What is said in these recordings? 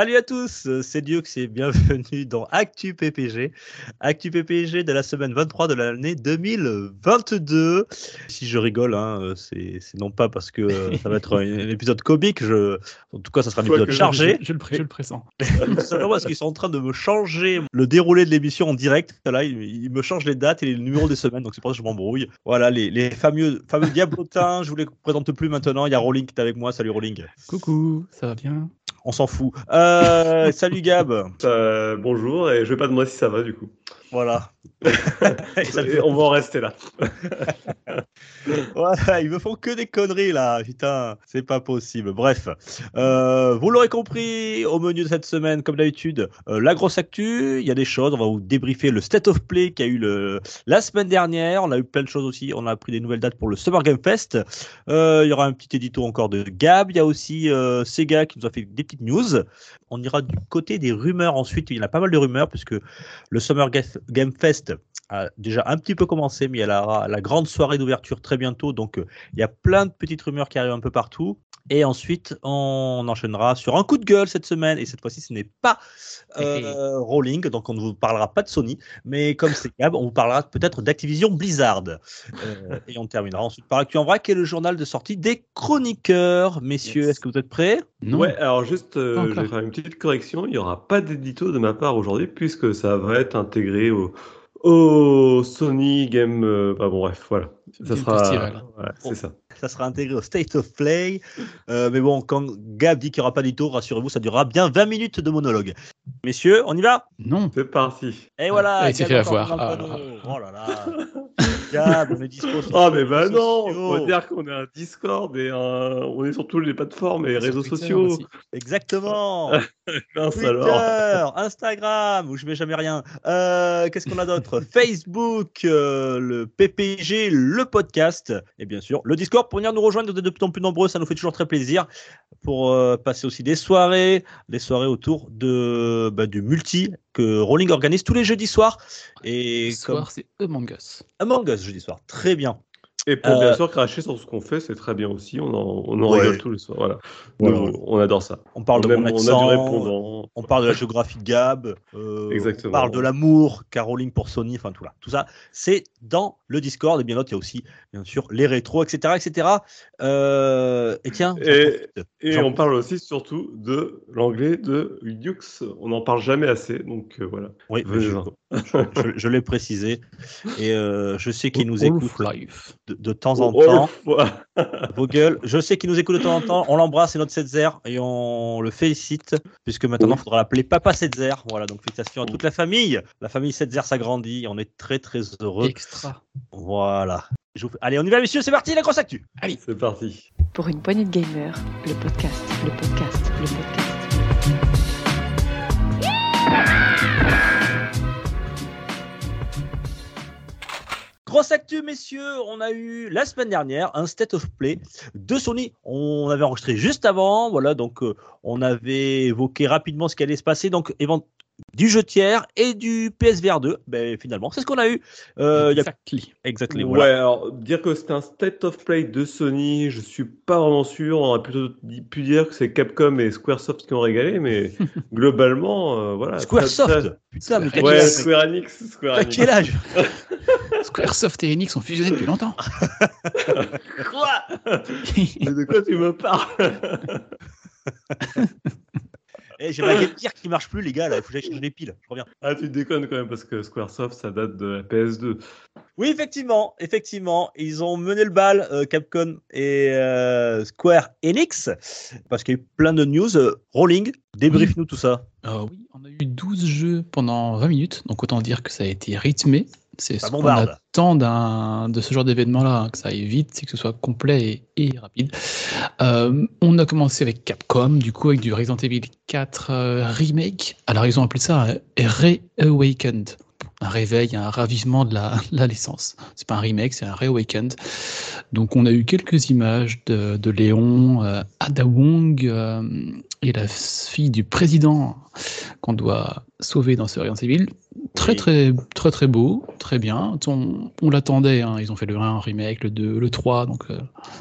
Salut à tous, c'est Dioux et bienvenue dans Actu PPG. Actu PPG de la semaine 23 de l'année 2022. Si je rigole, hein, c'est non pas parce que euh, ça va être un, épisode comique, je... en tout cas ça sera un épisode que je- chargé. Je, je le, le pressens. Tout simplement parce qu'ils sont en train de me changer le déroulé de l'émission en direct. Là, ils, ils me changent les dates et les numéros des semaines, donc c'est pour ça que je m'embrouille. Voilà, les, les fameux, fameux diablotins, je vous les présente plus maintenant. Il y a Rolling qui est avec moi. Salut Rolling. Coucou, ça va bien? On s'en fout. Euh, salut Gab. Euh, bonjour, et je vais pas demander si ça va du coup. Voilà. Et on va en rester là. Voilà, ils me font que des conneries là, putain, c'est pas possible. Bref, euh, vous l'aurez compris, au menu de cette semaine, comme d'habitude, euh, la grosse actu, il y a des choses, on va vous débriefer le State of Play qui a eu le, la semaine dernière, on a eu plein de choses aussi, on a pris des nouvelles dates pour le Summer Game Fest, Euh, il y aura un petit édito encore de Gab, il y a aussi Sega qui nous a fait des petites news, on ira du côté des rumeurs ensuite, il y en a pas mal de rumeurs puisque le Summer Ga- Game Fest a déjà un petit peu commencé, mais il y a la, la grande soirée d'ouverture très bientôt. Donc, euh, il y a plein de petites rumeurs qui arrivent un peu partout. Et ensuite, on enchaînera sur un coup de gueule cette semaine. Et cette fois-ci, ce n'est pas euh, Rolling, donc on ne vous parlera pas de Sony. Mais comme c'est Gab, on vous parlera peut-être d'Activision Blizzard. Euh, et on terminera ensuite par Actu en vrac, qui est le journal de sortie des chroniqueurs. Messieurs, Yes. est-ce que vous êtes prêts? Non Ouais, alors juste, euh, je vais faire une petite correction. Il n'y aura pas d'édito de ma part aujourd'hui, puisque ça va être intégré au, au Sony Game. euh, bah bon, bref, voilà. Ça Game sera. Voilà, ça. ça sera intégré au State of Play. Euh, mais bon, quand Gab dit qu'il n'y aura pas d'édito, rassurez-vous, ça durera bien 20 minutes de monologue. Messieurs, on y va? Non C'est parti. Et voilà. Ah, il s'est fait avoir. Ah, panneau. Oh là là. Gab, on est dispo. sur Oh, les mais bah non sociaux. Faut dire qu'on est un Discord et un... on est sur toutes les plateformes et réseaux Twitter sociaux. aussi. Exactement. Mince Twitter, alors. Instagram, où je mets jamais rien. Euh, Qu'est-ce qu'on a d'autre? Facebook, euh, le PPG, le podcast, et bien sûr le Discord pour venir nous rejoindre. Vous êtes de plus en plus nombreux, ça nous fait toujours très plaisir. Pour euh, passer aussi des soirées, des soirées autour de bah, du multi que Rolling organise tous les jeudis soirs. Et Ce comme soir, c'est Among Us. Among Us jeudi soir, très bien. Et pour Euh, bien sûr cracher sur ce qu'on fait, c'est très bien aussi. On en, on en Ouais. rigole tous les soirs. Voilà. Voilà. Nous, on adore ça. On parle de mon on a accent, du répondant. On parle de la géographie de Gab, euh, Exactement. on parle de l'amour, Caroline pour Sony, enfin tout là. Tout ça, c'est dans le Discord. Et bien d'autres, il y a aussi, bien sûr, les rétros, etc. etc. Euh, et tiens, Et- on parle aussi surtout de l'anglais de Dux. On n'en parle jamais assez. Donc euh, voilà. Oui, je, je- je l'ai précisé. Et euh, je sais qu'il nous écoute Life. De, de temps en Oh, temps. oh, Vos gueules. Je sais qu'il nous écoute de temps en temps. On l'embrasse, c'est notre Setzer. Et on le félicite, puisque maintenant, il faudra l'appeler Papa Setzer. Voilà, donc félicitations à toute la famille. La famille Setzer s'agrandit. On est très, très heureux. Extra. Voilà. Je vous- Allez, on y va, messieurs, c'est parti, la grosse actu. C'est parti. Pour une poignée de gamers, le podcast, le podcast, le podcast. Grosse actu, messieurs, on a eu la semaine dernière un State of Play de Sony. On avait enregistré juste avant, voilà, donc euh, on avait évoqué rapidement ce qui allait se passer, donc du jeu tiers et du PSVR 2. Ben, finalement, c'est ce qu'on a eu. Euh, il y a... Exactly. Ouais, alors dire que c'est un state of play de Sony, je suis pas vraiment sûr. On aurait plutôt dit- pu dire que c'est Capcom et Squaresoft qui ont régalé, mais globalement, euh, voilà. Squaresoft. très- Putain, mais Ouais, quel âge Square Enix. Square T'as Enix. quel âge Squaresoft et Enix ont fusionné depuis longtemps. Quoi? De quoi tu me parles? Eh, J'ai ma Game Gear qui marche plus, les gars, là, il faut que j'aille changer les piles. Je reviens. Ah, tu déconnes quand même parce que Squaresoft, ça date de la PS2. Oui, effectivement, effectivement, ils ont mené le bal, euh, Capcom et euh, Square Enix, parce qu'il y a eu plein de news. Euh, Rolling, débrief-nous tout ça. Euh, oui, on a eu 12 jeux pendant 20 minutes, donc autant dire que ça a été rythmé. C'est ce qu'on attend de ce genre d'événement-là, hein, que ça aille vite, c'est que ce soit complet et, et rapide. Euh, on a commencé avec Capcom, du coup, avec du Resident Evil 4 euh, Remake. Alors, ils ont appelé ça euh, Reawakened. Un réveil, un ravivement de la, la licence. C'est pas un remake, c'est un reawakened. Donc on a eu quelques images de, de Léon, euh, Ada Wong euh, et la fille du président qu'on doit sauver dans ce Resident Evil. Très Oui. très très très beau, très bien. On, on l'attendait, hein. ils ont fait le 1 en remake, le 2, le 3, donc euh,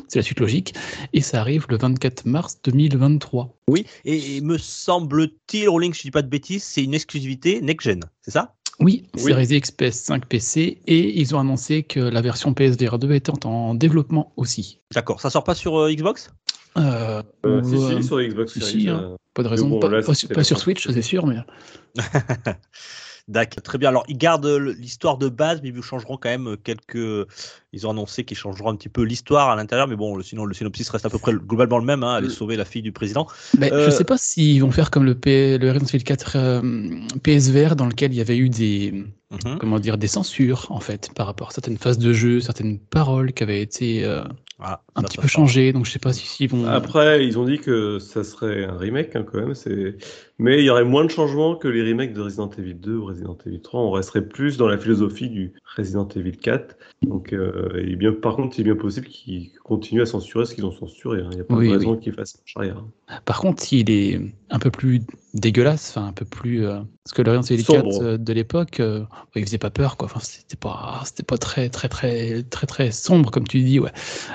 c'est la suite logique. Et ça arrive le 24 mars 2023. Oui, et, et me semble-t-il, Rolling, je dis pas de bêtises, c'est une exclusivité next-gen, c'est ça? Oui, Oui. Series X, PS5, PC, et ils ont annoncé que la version PSVR 2 était en développement aussi. D'accord, ça sort pas sur euh, Xbox? Euh, Euh, ou, si, si, sur Xbox si, Series. si, hein. pas de raison, bon, pas, là, pas- sur Switch, c'est sûr, mais D'accord, très bien. Alors, ils gardent euh, l'histoire de base, mais ils changeront quand même quelques. Ils ont annoncé qu'ils changeront un petit peu l'histoire à l'intérieur, mais bon, le- sinon le synopsis reste à peu près globalement le même. Hein, aller Le- sauver la fille du président. Mais Euh, je sais pas s'ils vont faire comme le, P- le Resident Evil 4 euh, PSVR dans lequel il y avait eu des Mhm. comment dire des censures en fait par rapport à certaines phases de jeu, certaines paroles qui avaient été euh, Voilà, un petit peu sort. changées. Donc je sais pas si s'ils vont. Après, ils ont dit que ça serait un remake hein, quand même. C'est... Mais il y aurait moins de changements que les remakes de Resident Evil 2 ou Resident Evil 3. On resterait plus dans la philosophie du Resident Evil 4. Donc, euh, il est bien, par contre, il est bien possible qu'ils continuent à censurer ce qu'ils ont censuré. hein. Il n'y a pas Oui, de raison oui. qu'ils fassent marche arrière. Par contre, il est un peu plus dégueulasse, enfin un peu plus euh, parce que Evil 4 Sombre. euh, de l'époque, euh, il faisait pas peur quoi. Enfin, c'était pas, c'était pas très très très très très sombre comme tu dis. Ouais.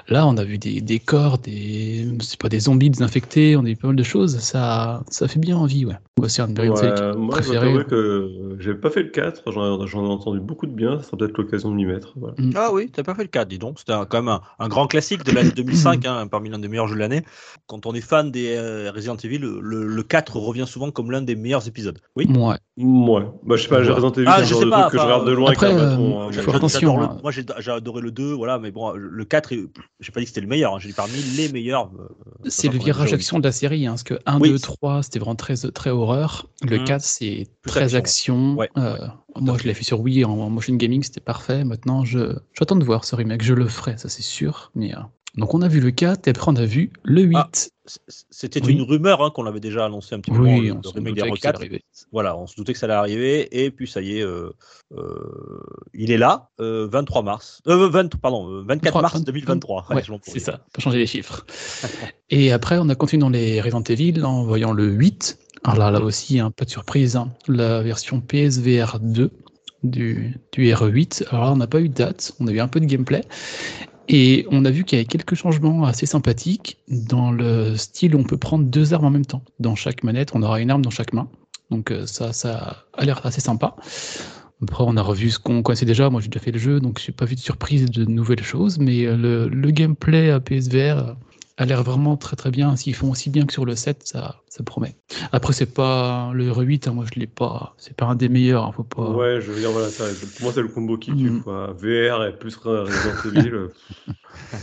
Là, on a vu des, des corps, des, c'est pas des zombies désinfectés, on a eu pas mal de choses. Ça, ça fait bien envie, ouais. Moi, c'est un de mes Resident Evil Ouais, moi, je que j'ai pas fait le 4. J'en, j'en ai entendu beaucoup de bien. Ça sera peut-être l'occasion de m'y mettre. Voilà. Ah oui, t'as pas fait le cas, dis donc. C'était un- quand même un, un grand classique de l'année 2005, hein, parmi l'un des meilleurs jeux de l'année. Quand on est fan des euh, Resident Evil, le, le 4 revient souvent comme l'un des meilleurs épisodes. Oui Ouais. Ouais. Bah, je sais pas, j'ai Ouais. Evil, Ah, le je genre sais de pas, truc que je regarde de loin après, avec un euh, bâton. hein, faut mais- faire attention, le- hein. moi, j'ai adoré le 2, voilà, mais bon, le 4, est- j'ai pas dit que c'était le meilleur, hein, j'ai dit parmi les meilleurs. euh, C'est le virage action de la série, hein, parce que 1, Oui. 2, 3, c'était vraiment très, très horreur. Le Mhm. 4, c'est très action, ouais. Euh, à moi, je l'ai fait sur Wii en motion gaming, c'était parfait. Maintenant, je j'attends de voir ce remake. Je le ferai, ça c'est sûr. Mais, euh, Donc, on a vu le 4 et après, on a vu le 8. Ah, C'était Oui. une rumeur hein, qu'on avait déjà annoncé un petit peu. oui, on remake doutait que ça allait 4. arriver. Voilà, on se doutait que ça allait arriver, et puis ça y est, euh, euh, il est là, euh, 23 mars, euh, 20, pardon, euh, 24 23, mars 20, 2023. Ouais, Allez, je m'en c'est ça, pas changer les chiffres. et après, on a continué dans les Resident Evil en voyant le 8. Alors là, là aussi, hein, pas de surprise, hein, la version PSVR 2 du, du RE8. Alors là, on n'a pas eu de date, on a eu un peu de gameplay. Et on a vu qu'il y avait quelques changements assez sympathiques dans le style où on peut prendre deux armes en même temps. Dans chaque manette, on aura une arme dans chaque main. Donc euh, ça, ça a l'air assez sympa. Après, on a revu ce qu'on connaissait déjà. Moi, j'ai déjà fait le jeu, donc j'ai pas vu de surprise de nouvelles choses. Mais euh, le, le gameplay à PSVR a l'air vraiment très très bien. S'ils font aussi bien que sur le 7, ça, ça promet. Après, c'est pas le R8, hein, moi je l'ai pas. C'est pas un des meilleurs. hein, faut pas. Ouais, je veux dire, voilà, ça, pour moi, c'est le combo qui tue, Mhm. quoi. VR et plus Resident Evil. euh,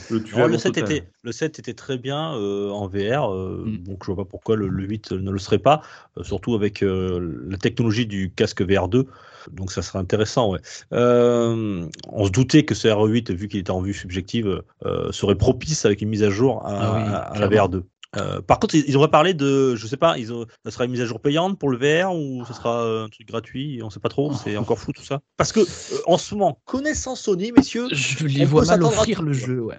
le le, mon 7 total. était, le 7 était très bien euh, en VR, euh, Mm. donc je vois pas pourquoi le, le 8 ne le serait pas, euh, surtout avec euh, la technologie du casque VR2, donc ça serait intéressant. Ouais. Euh, on se doutait que ce RE8, vu qu'il était en vue subjective, euh, serait propice avec une mise à jour à, Ah oui, à- à la clairement. VR2. Euh, par contre, ils, ils auraient parlé de, je sais pas, ils ont, ça sera une mise à jour payante pour le VR ou ce sera euh, un truc gratuit, on sait pas trop, c'est encore flou tout ça. Parce que euh, en ce moment, connaissant Sony, messieurs, Je On les peut vois mal s'attendre à offrir le jeu, ouais.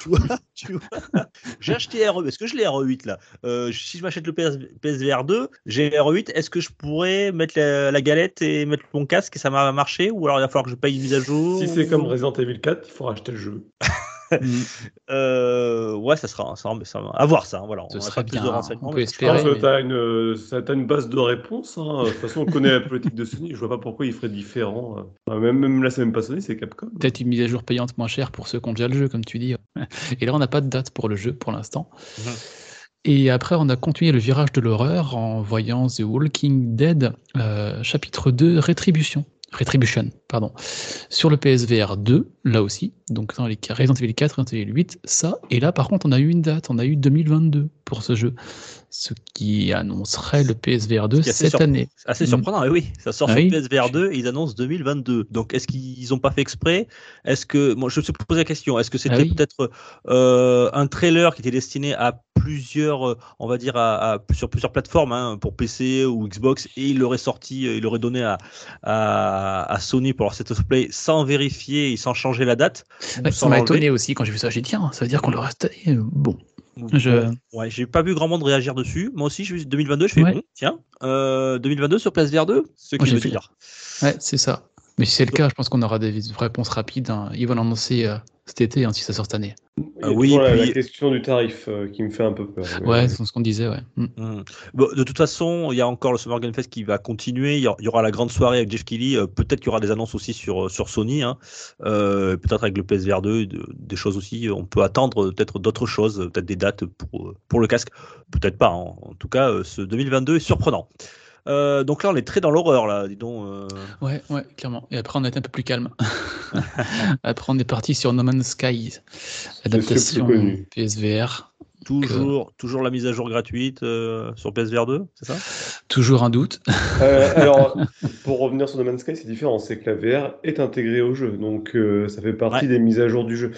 tu vois, tu vois. J'ai acheté RE, est-ce que je l'ai RE8 là? Euh, Si je m'achète le PS, PSVR 2, j'ai RE8, est-ce que je pourrais mettre la, la galette et mettre mon casque et ça va marcher Ou alors il va falloir que je paye une mise à jour Si c'est comme Resident Evil 4, il faut racheter le jeu. Mm. Euh, ouais, ça sera, ça, ça va- à voir ça. Voilà, Ce on pas plus de bien, renseignements. on peut mais Je espérer. pense que mais- tu as une, euh, ça- t'as une base de réponse. hein. De toute façon, on connaît la politique de Sony. Je vois pas pourquoi ils feraient différent. euh. Enfin, même, même là, c'est même pas Sony, c'est Capcom. Peut-être une mise à jour payante moins chère pour ceux qui ont déjà le jeu, comme tu dis. Et là, on n'a pas de date pour le jeu pour l'instant. Mhm. Et après, on a continué le virage de l'horreur en voyant The Walking Dead, euh, chapitre 2, Rétribution. Retribution, pardon. Sur le PSVR 2, là aussi, donc dans les Resident Evil 4, Resident Evil 8, ça. Et là, par contre, on a eu une date, on a eu 2022 pour ce jeu. Ce qui annoncerait le PSVR 2 Ce qui est assez cette année. C'est assez Mm. surprenant, mais oui, ça sort Ah sur oui. PSVR 2 et ils annoncent 2022. Donc est-ce qu'ils n'ont pas fait exprès? Est-ce que, moi je me suis posé la question, est-ce que c'était Ah oui. peut-être euh, un trailer qui était destiné à plusieurs, on va dire, à, à- sur plusieurs plateformes, hein, pour PC ou Xbox, et il l'aurait sorti, euh, il l'aurait donné à, à, à Sony pour leur State of Play sans vérifier et sans changer la date. Ouais, ça m'a étonné aussi quand j'ai vu ça. J'ai dit, tiens, ça veut dire qu'on le reste. Bon, Bon, Je- Ouais, j'ai pas vu grand monde réagir dessus. Moi aussi, je suis 2022, je fais Ouais. bon, tiens, euh, 2022 sur PSVR 2, ce qui veut fait- dire. ouais, c'est ça. Mais si c'est le cas, je pense qu'on aura des réponses rapides. hein. Ils vont l'annoncer euh, cet été, hein, si ça sort cette année. Il y a Ah oui, puis- la question du tarif euh, qui me fait un peu peur. Ouais, c'est ce qu'on disait, ouais. Mm. Bon, de toute façon, il y a encore le Summer Game Fest qui va continuer. Il y aura- il y aura la grande soirée avec Jeff Keighley. Euh, Peut-être qu'il y aura des annonces aussi sur, sur Sony. hein. Euh, peut-être avec le PSVR 2, de- des choses aussi. On peut attendre peut-être d'autres choses, peut-être des dates pour, pour le casque. Peut-être pas. hein. En tout cas, ce 2022 est surprenant. Euh, donc là, on est très dans l'horreur, là, dis donc. euh. Ouais, ouais, clairement. Et après, on a été un peu plus calme. après, on est parti sur No Man's Sky, adaptation. PSVR. Toujours, toujours la mise à jour gratuite euh, sur PSVR 2, c'est ça? Toujours un doute. Euh, alors, pour revenir sur No Man's Sky, c'est différent. C'est que la VR est intégrée au jeu, donc euh, ça fait partie Ouais. des mises à jour du jeu.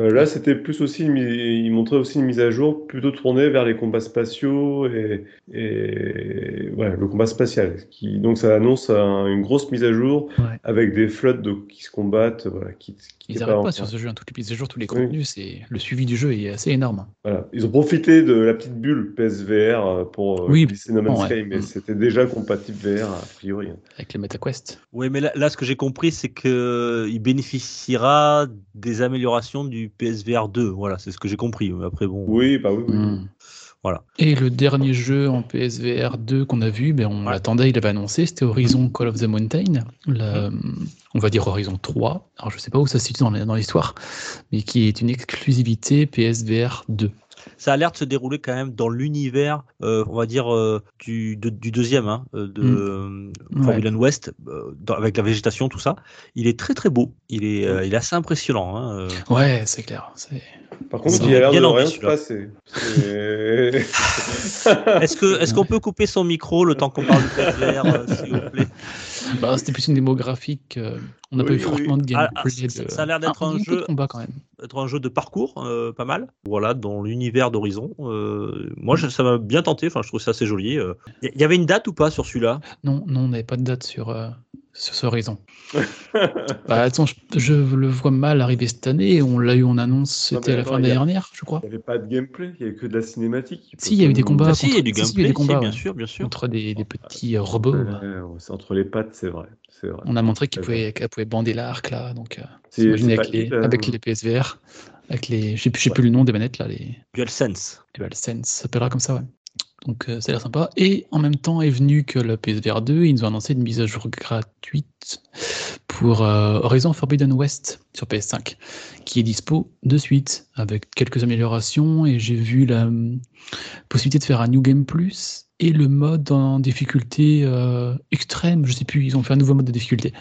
Euh, là, c'était plus aussi, une il montrait aussi une mise à jour plutôt tournée vers les combats spatiaux et, et voilà, le combat spatial. Qui, donc, ça annonce un- une grosse mise à jour Ouais. avec des flottes de, qui se combattent, voilà, qui, qui Ils n'arrêtent pas sur ce jeu. hein. Toutes les mises à jour, tous les Oui. contenus, c'est le suivi du jeu est assez énorme. Voilà. Ils ont profité de la petite bulle PSVR euh, pour euh, Oui, glisser No Man's ouais. Sky, mais Mm. c'était déjà compatible VR a priori. hein. Avec les MetaQuest. Oui, mais là, là, ce que j'ai compris, c'est qu'il bénéficiera des améliorations du PSVR 2. Voilà, c'est ce que j'ai compris. Mais Après, bon. Oui, bah oui, oui. Mm. Voilà. Et le dernier jeu en PSVR 2 qu'on a vu, ben on l'attendait, il avait annoncé, c'était Horizon Call of the Mountain. La- On va dire Horizon 3. Alors je sais pas où ça se situe dans l'histoire, mais qui est une exclusivité PSVR 2. Ça a l'air de se dérouler quand même dans l'univers, euh, on va dire, euh, du, de- du deuxième, hein, euh, de Ouais. Forbidden West, euh, dans- avec la végétation, tout ça. Il est très très beau. Il est, euh, il est assez impressionnant. hein, euh. Ouais, c'est clair. c'est- Par contre, Ça il a l'air bien de envie, rien se passer. Est-ce que est-ce qu'on peut couper son micro le temps qu'on parle euh, s'il vous plaît? Bah, c'était plus une démo graphique. euh, on n'a pas Oui, eu franchement de Ah, gameplay. ah, ça- de- ça a l'air d'être Ah, un jeu- de combat quand même. être un jeu de parcours, euh, pas mal. Voilà, dans l'univers d'Horizon. Euh, moi, je- ça m'a bien tenté. Enfin, je trouve ça assez joli. euh. Il y, y avait une date ou pas sur celui-là? Non, non, on n'avait pas de date sur, euh, sur ce Horizon. bah, attends, je, je le vois mal arriver cette année. On l'a eu en annonce, Non, c'était à la fin de l'année dernière, je crois. Il n'y avait pas de gameplay, il n'y avait que de la cinématique. Si, il y a eu des combats. Ah, si, il y a du contre- si, si, il y gameplay, a des combats, bien ouais. sûr, bien sûr. Contre des, des petits euh, robots. Ouais, ouais. ouais, c'est entre les pattes, c'est vrai. Vrai. On a montré qu'ils Ouais, pouvaient, qu'elles pouvaient bander l'arc là, donc euh, c'est avec, les, avec les PSVR, avec les, je sais plus, je sais plus le nom des manettes là, les DualSense. DualSense, ça s'appellera comme ça, ouais. Donc euh, ça a l'air sympa. Et en même temps est venu que le PSVR 2, ils nous ont annoncé une mise à jour gratuite pour euh, Horizon Forbidden West sur PS5, qui est dispo de suite avec quelques améliorations. Et j'ai vu la hum, possibilité de faire un New Game Plus et le mode en difficulté euh, extrême. Je sais plus, ils ont fait un nouveau mode de difficulté.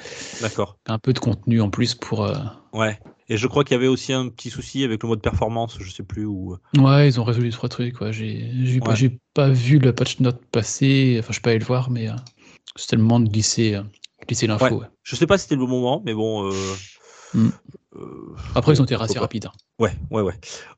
D'accord. Un peu de contenu en plus pour. euh, Ouais. Et je crois qu'il y avait aussi un petit souci avec le mode performance, je sais plus où. Ouais, ils ont résolu trois trucs. Ouais. J'ai j'ai pas, Ouais. j'ai pas vu le patch note passer. Enfin, je suis pas allé le voir, mais euh, c'était le moment de glisser, euh, glisser l'info. Ouais. ouais. Je sais pas si c'était le bon moment, mais bon. euh, Mm. euh, Après, ils ont été assez rapides. hein. Ouais, ouais, ouais.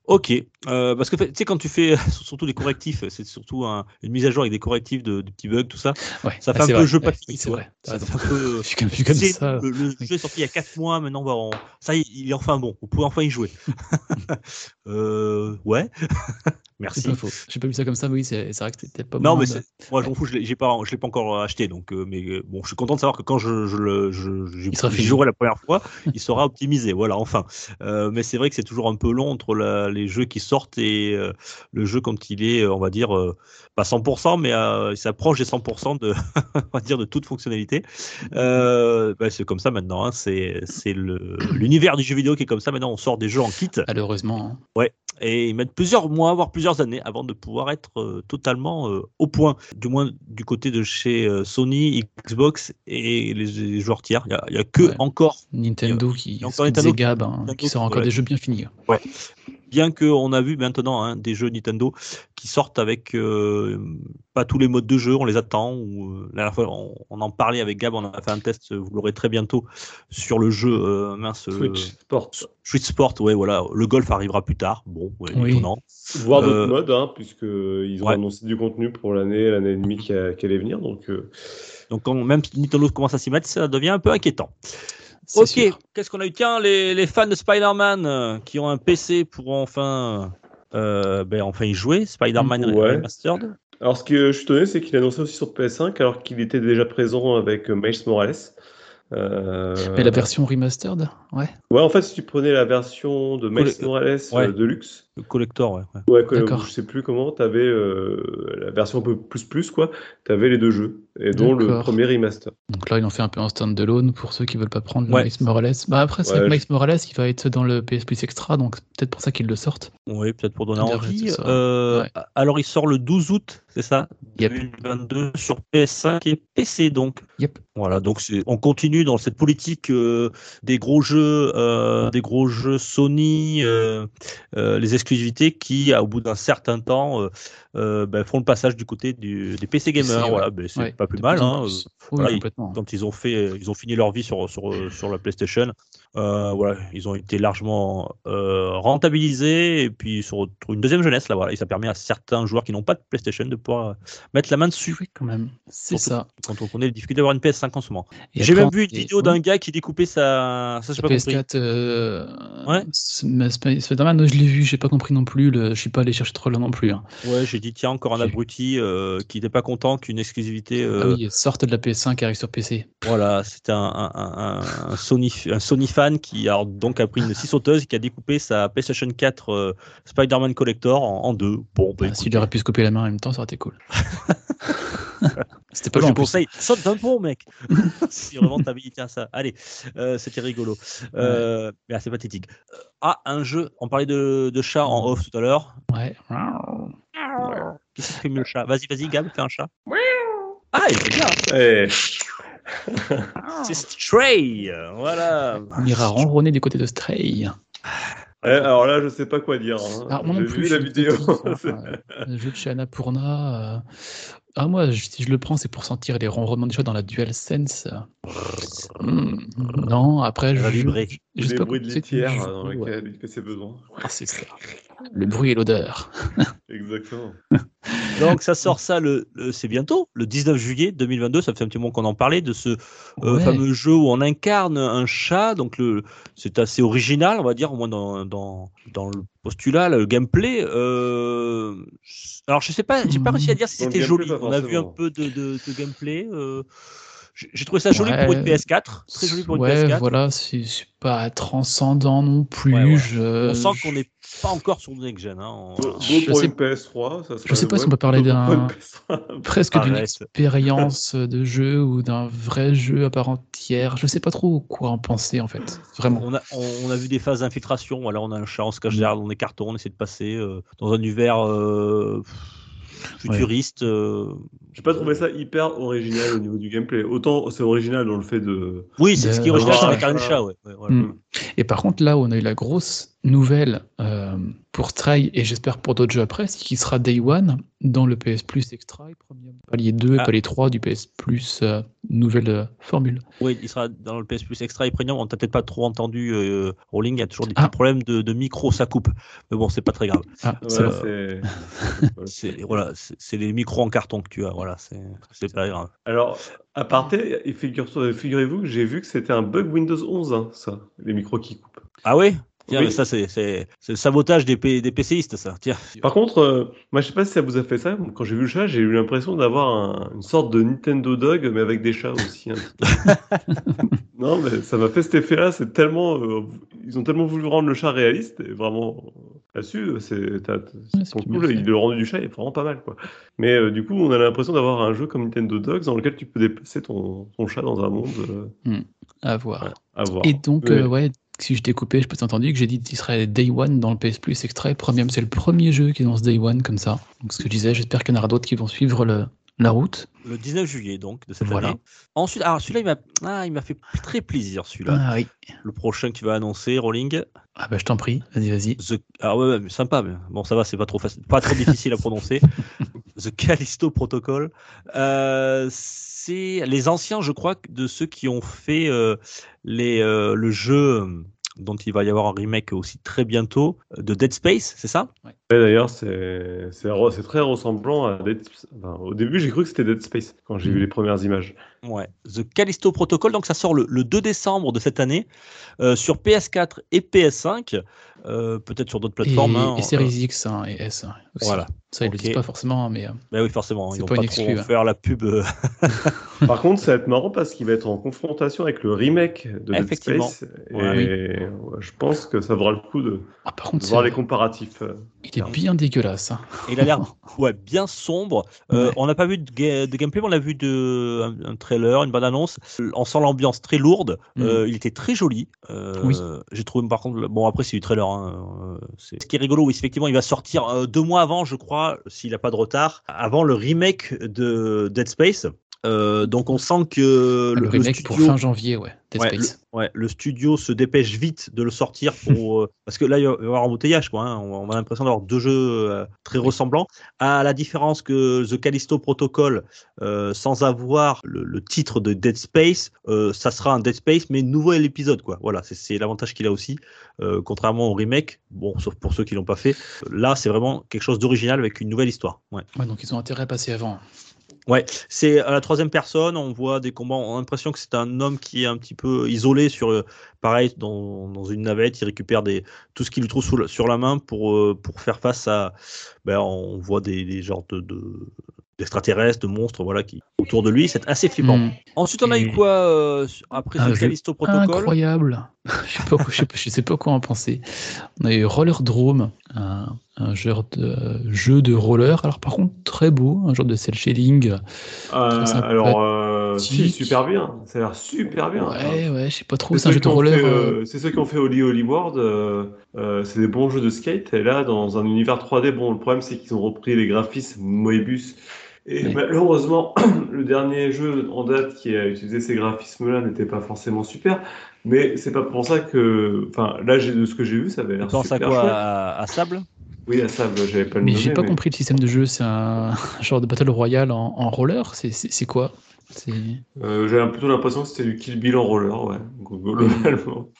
Ok. Euh, parce que tu sais, quand tu fais surtout des correctifs, c'est surtout un- une mise à jour avec des correctifs de, de petits bugs, tout ça. Ouais, Ça fait un c'est peu vrai. jeu fini, oui, c'est vrai. Ça fait un peu. Je suis comme, je suis comme C'est- ça. Le, le Oui. jeu est sorti il y a 4 mois, maintenant on va en- ça il est enfin bon, vous pouvez enfin y jouer. euh, ouais, C'est merci. pas faux. J'ai pas vu ça comme ça, mais oui, c'est c'est vrai que c'était pas Non, mais de- c'est- moi je m'en fous, je l'ai j'ai pas, je l'ai pas encore acheté, donc euh, mais bon, je suis content de savoir que quand je, je le, je, je- fini. jouerai la première fois, il sera optimisé. Voilà, enfin. Mais c'est vrai que c'est toujours un peu long entre la- les jeux qui sortent et euh, le jeu quand il est, euh, on va dire, euh, pas 100%, mais euh, il s'approche des 100% de, on va dire, de toute fonctionnalité. Bah, c'est comme ça maintenant. hein, c'est, l'univers du jeu vidéo qui est comme ça. Maintenant, on sort des jeux en kit Malheureusement. hein. Et ils mettent plusieurs mois, voire plusieurs années avant de pouvoir être euh, totalement euh, au point, du moins du côté de chez euh, Sony, Xbox et les, les joueurs tiers. Il y a, que Ouais. encore. Nintendo qui, encore qui Nintendo hein, qui sort encore ouais. des jeux bien finis. Bien qu'on a vu maintenant hein, des jeux Nintendo qui sortent avec euh, pas tous les modes de jeu, on les attend. Ou, euh, la dernière fois, on, on en parlait avec Gab, on a fait un test, vous l'aurez très bientôt, sur le jeu euh, mince. euh, Switch Sport. Switch Sport, ouais, voilà. Le golf arrivera plus tard. Bon, ouais, Oui. étonnant. Voir d'autres Euh, modes, hein, puisqu'ils ont ouais. annoncé du contenu pour l'année, l'année et demie qui, a- qui allait venir. Donc, euh, Donc, quand même si Nintendo commence à s'y mettre, ça devient un peu inquiétant. Ok, sûr. qu'est-ce qu'on a eu? Tiens, les, les fans de Spider-Man euh, qui ont un PC pour enfin, euh, ben, enfin y jouer. Spider-Man Ouais. Remastered. Alors, ce que je suis étonné, c'est qu'il a annoncé aussi sur PS5 alors qu'il était déjà présent avec euh, Miles Morales. Euh, Mais la version remastered, ouais. Ouais, en fait, si tu prenais la version de Miles Morales Ouais. Deluxe, Le collector, ouais. ouais. ouais, D'accord. je sais plus comment, tu avais la version un peu plus plus, quoi. Tu avais les deux jeux, et dont le premier remaster. Donc là, ils ont fait un peu un stand-alone pour ceux qui veulent pas prendre le Ouais. Miles Morales. Bah après, c'est Ouais, je- Miles Morales, il va être dans le PS Plus Extra, donc peut-être pour ça qu'ils le sortent. Oui, peut-être pour donner envie. Euh, Ouais. Alors, il sort le 12 août, c'est ça? Yep. 2022 sur PS5 et PC, donc. Yep. Voilà, donc c'est- on continue dans cette politique euh, des gros jeux, euh, des gros jeux Sony, euh, euh, les exclusivités qui, au bout d'un certain temps, euh, euh, ben, font le passage du côté du, des PC gamers. PC, ouais. Voilà, ben, c'est Ouais, pas plus mal. Hein, plus. euh, Oui, voilà, il- complètement. quand ils ont fait, ils ont fini leur vie sur sur sur la PlayStation. Euh, voilà, ils ont été largement euh, rentabilisés et puis sur une deuxième jeunesse là, voilà, et ça permet à certains joueurs qui n'ont pas de PlayStation de pouvoir euh, mettre la main dessus. Oui, quand même. C'est ça. Quand on connaît les difficultés d'avoir une PS5 en ce moment. J'ai même vu une vidéo oui, d'un gars qui découpait sa, ça j'ai pas compris. PS4. euh, Ouais. Spider-Man, je l'ai vu, j'ai pas compris non plus. Le... Je suis pas allé chercher trop loin non plus. hein. Ouais, j'ai dit tiens encore un abruti qui n'était pas content qu'une exclusivité. Ah oui, sortent de la PS5 et arrive sur PC. Voilà, c'était un, un, un- un Sony, un Sony fan qui a donc a pris une scie sauteuse et qui a découpé sa PlayStation 4 euh, Spider-Man Collector en, en deux. Bon, bah, Ah, écoutez, S'il aurait pu se couper la main en même temps, ça aurait été cool. C'était pas moi, je conseille, saute d'un pont, mec. si vraiment ta vie tient ça. Allez, euh, c'était rigolo. Euh, mais assez pathétique. Ah, un jeu. On parlait de, de chat en off tout à l'heure. Ouais. Qui c'est qui fait mieux le chat? Vas-y, vas-y, Gab, fais un chat. Ah, il est bien. Eh, C'est Stray. Voilà. On ira ronronner du côté de Stray. alors là, je sais pas quoi dire. hein. Alors, moi non plus, vu la vidéo. jeu de chez Annapurna. euh, Ah, moi, je- si je le prends, c'est pour sentir les ronronnements des choses dans la DualSense. Hmm, Non, après, je. vibrer. je sais les pas bruits de litière du euh, dans jeu, ouais. lesquels il fait ses besoins. Ah, c'est ça. Le bruit et l'odeur. Exactement. Donc ça sort ça le, le- c'est bientôt, le 19 juillet 2022. Ça fait un petit moment qu'on en parlait de ce euh, Ouais. fameux jeu où on incarne un chat. Donc le, c'est assez original, on va dire, au moins dans, dans, dans le postulat, le gameplay. Euh, alors je sais pas, j'ai pas réussi à dire si c'était joli. On a vu un peu de, de, de gameplay. euh, j'ai trouvé ça joli Ouais. pour une PS4, très joli pour une ouais, PS4. voilà, c'est c'est pas transcendant non plus. Ouais, ouais. je- On sent qu'on n'est pas encore sur next gen. Hein. On- Beau je pour sais- une PS3. Ça je sais pas si on peut parler d'un- presque d'une expérience de jeu ou d'un vrai jeu à part entière. Je sais pas trop quoi en penser en fait. Vraiment. On a, on, on a vu des phases d'infiltration. Voilà, on a un chat, on se cache derrière dans des cartons, on essaie de passer euh, dans un univers euh, futuriste. euh. J'ai pas trouvé ça hyper original au niveau du gameplay. Autant c'est original dans le fait de. Oui, c'est ce qui est original, avec un chat. Ouais, ouais, voilà. Mm. Et par contre, là où on a eu la grosse nouvelle euh, pour Stray et j'espère pour d'autres jeux après, c'est qu'il sera Day One dans le PS Plus Extra et Premium. Palier 2 et Ah. palier 3 du PS Plus euh, nouvelle euh, formule. Oui, il sera dans le PS Plus Extra et Premium. On t'a peut-être pas trop entendu, euh, Rolling. Il y a toujours des Ah. petits problèmes de, de micro, ça coupe. Mais bon, c'est pas très grave. Ah, Ouais, c'est voilà, les micros en carton que tu as. Voilà, c'est c'est pas grave. Alors, à figure- figurez-vous que j'ai vu que c'était un bug Windows 11, hein, ça, les micros qui coupent. Ah oui? Tiens, Oui. mais ça c'est le sabotage des, P- des PCistes, ça. Tiens. Par contre, euh, moi je sais pas si ça vous a fait ça, quand j'ai vu le chat, j'ai eu l'impression d'avoir un- une sorte de Nintendo Dog, mais avec des chats aussi. peu. non, mais ça m'a fait cet effet-là, c'est tellement. euh, ils ont tellement voulu rendre le chat réaliste, et vraiment, là-dessus, c'est. t'as- c'est le coup, fait. le, rendu du chat est vraiment pas mal, quoi. Mais euh, du coup, on a l'impression d'avoir un jeu comme Nintendo Dogs dans lequel tu peux déplacer ton, ton chat dans un monde euh, À voir. à voir. Et donc, euh, ouais, si je t'ai coupé, je peux t'entendu que j'ai dit qu'il serait Day One dans le PS Plus Extra et Premium. C'est le premier jeu qui est dans ce Day One comme ça. Donc, ce que je disais, j'espère qu'il y en aura d'autres qui vont suivre le, La route. Le 19 juillet, donc, de cette Voilà. année. Ensuite, alors celui-là, il m'a ah, il m'a fait très plaisir, celui-là. Ah oui. Le prochain que tu vas annoncer, Rolling? Ah bah je t'en prie, vas-y, vas-y. The... Ah ouais, ouais, mais sympa. Mais... Bon, ça va, c'est pas trop facile, pas trop difficile à prononcer. The Callisto Protocol. Euh, c'est les anciens, je crois, de ceux qui ont fait euh, euh, le jeu dont il va y avoir un remake aussi très bientôt de Dead Space, c'est ça? D'ailleurs, c'est très ressemblant à Dead Space. Enfin, au début, j'ai cru que c'était Dead Space quand j'ai Mhm. vu les premières images. Ouais. The Callisto Protocol, donc ça sort le, le 2 décembre de cette année euh, sur PS4 et PS5, euh, peut-être sur d'autres Et, plateformes. hein, et euh, Series X hein, et S. hein, aussi. Voilà. Ça, ils le Ok. disent pas forcément, mais. euh, bah oui, forcément, ils vont pas pas, une trop hein. faire la pub. euh, Par contre, ça va être marrant parce qu'il va être en confrontation avec le remake de Dead Effectivement. Space. Et Ouais, je pense que ça vaudra le coup de, Ah, par de contre, voir les comparatifs. euh. Est bien dégueulasse. hein. Il a l'air ouais, bien sombre. Euh, Ouais. On n'a pas vu de, ga- de gameplay, mais on a vu de, un, un trailer, une bonne annonce. On sent l'ambiance très lourde. Euh, il était très joli. Euh, Mm. Oui. J'ai trouvé, par contre, bon, après, c'est du trailer. hein, euh, Ce qui est rigolo, oui, effectivement, il va sortir euh, deux mois avant, je crois, s'il n'a pas de retard, avant le remake de Dead Space. Euh, donc, on sent que le, le, le remake pour studio- fin janvier, ouais. Dead Ouais, Space. Ouais, le studio se dépêche vite de le sortir pour euh, parce que là il va y avoir embouteillage quoi. hein. On, on a l'impression d'avoir deux jeux euh, très ressemblants. À la différence que The Callisto Protocol, sans avoir le, le titre de Dead Space, ça sera un Dead Space mais nouvel épisode quoi. Voilà, c'est- l'avantage qu'il a aussi. Contrairement au remake, bon sauf pour ceux qui l'ont pas fait. Là c'est vraiment quelque chose d'original avec une nouvelle histoire. Ouais. Ouais, donc ils ont intérêt à passer avant. Ouais, c'est à la troisième personne, on voit des combats, on a l'impression que c'est un homme qui est un petit peu isolé sur, euh, pareil, dans, dans une navette, il récupère des, tout ce qu'il lui trouve sous la- sur la main pour, euh, pour faire face à, ben, on voit des, des genres de, de- d'extraterrestres, de monstres, voilà, qui autour de lui, c'est assez flippant. Hmm. Ensuite, on a eu quoi euh, après Un ce jeu Callisto Protocol Incroyable. je, sais pas, je, sais pas, je sais pas quoi en penser. On a eu Roller Drome, un, un genre de jeu de roller. Alors par contre très beau, un genre de cel shading. Euh, alors, euh, si, super bien. Ça a l'air super bien. Ouais, ouais, je sais pas trop. C'est un ceux, jeu qui de ont roller. fait, euh, euh, c'est ceux qui ont fait Holly Holly World. euh, euh, c'est des bons jeux de skate. Et là, dans un univers 3D, bon, le problème, c'est qu'ils ont repris les graphismes Moebius. Et Ouais. malheureusement, le dernier jeu en date qui a utilisé ces graphismes-là n'était pas forcément super. Mais c'est pas pour ça que. Enfin, là, de ce que j'ai vu, ça avait Tu l'air penses à super quoi à, à Sable? Oui, à ça, bah, j'avais pas le Mais j'ai pas mais- compris le système de jeu. C'est un genre de battle royale en, en roller. C'est- quoi? Euh, J'avais plutôt l'impression que c'était du Kill Bill en roller, ouais, globalement.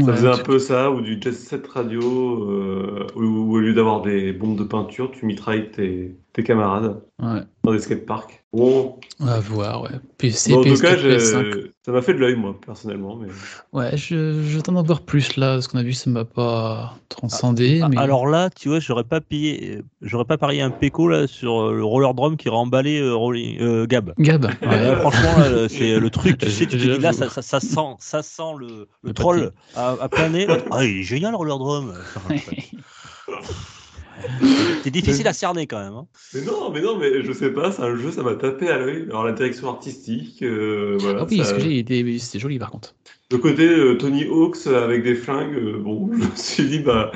Ça faisait un peu ça, ou du Jet Set Radio, euh, où, où au lieu d'avoir des bombes de peinture, tu mitrailles tes, tes camarades ouais. dans des skateparks. Bon, À voir, ouais. PC, bon, en tout PS4, cas, j'ai- PS5. ça m'a fait de l'œil, moi, personnellement. Mais... Ouais, je, je voir plus là. Ce qu'on a vu, ça m'a pas transcendé. Ah, mais... Alors là, tu vois, j'aurais pas payé, j'aurais pas parié un péco là sur euh, le roller drum qui aurait emballé euh, Rolling- euh, Gab. Gab, Ouais, ouais. franchement, c'est le truc. Tu sais, tu te dis là, ça, ça, ça sent, ça sent le, le Le troll à, à plein nez. Ah, il est génial, le roller drum. C'est difficile à cerner quand même. hein. mais non, mais non, mais je sais pas, c'est un jeu, ça m'a tapé à l'œil. Alors, la direction artistique, euh, voilà. Ah oui, ça- ce que j'ai, il était- c'était joli par contre. Le côté euh, Tony Hawks avec des flingues, euh, bon, je me suis dit, bah,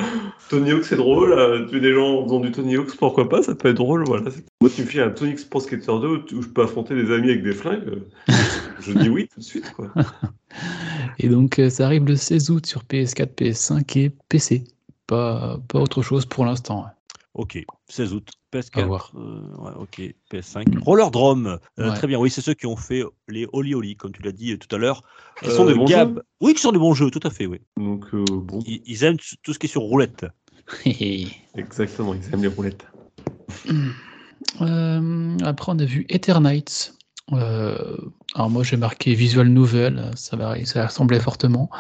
Tony Hawks c'est drôle, euh, tuer des gens en faisant du Tony Hawks, pourquoi pas, ça peut être drôle, voilà. Moi, tu me files un Tony Hawks Pro Skater 2 où où je peux affronter des amis avec des flingues, je dis oui tout de suite, quoi. Et donc, ça arrive le 16 août sur PS4, PS5 et PC. Pas, pas autre chose pour l'instant. ouais. Ok, 16 août. À PS4. voir. euh, ouais, ok, PS5. Roller drum. euh, Ouais. Très bien. Oui, c'est ceux qui ont fait les Oli Oli, comme tu l'as dit euh, tout à l'heure. Qui sont des bons Gab. jeux. Oui, qui sont des bons jeux, tout à fait. Oui. Donc, euh, bon, Ils, ils aiment tout ce qui est sur roulette. exactement, ils aiment les roulettes. Euh, après, on a vu Eternights. Euh, alors moi, j'ai marqué visual novel. Ça, va, ça ressemblait fortement.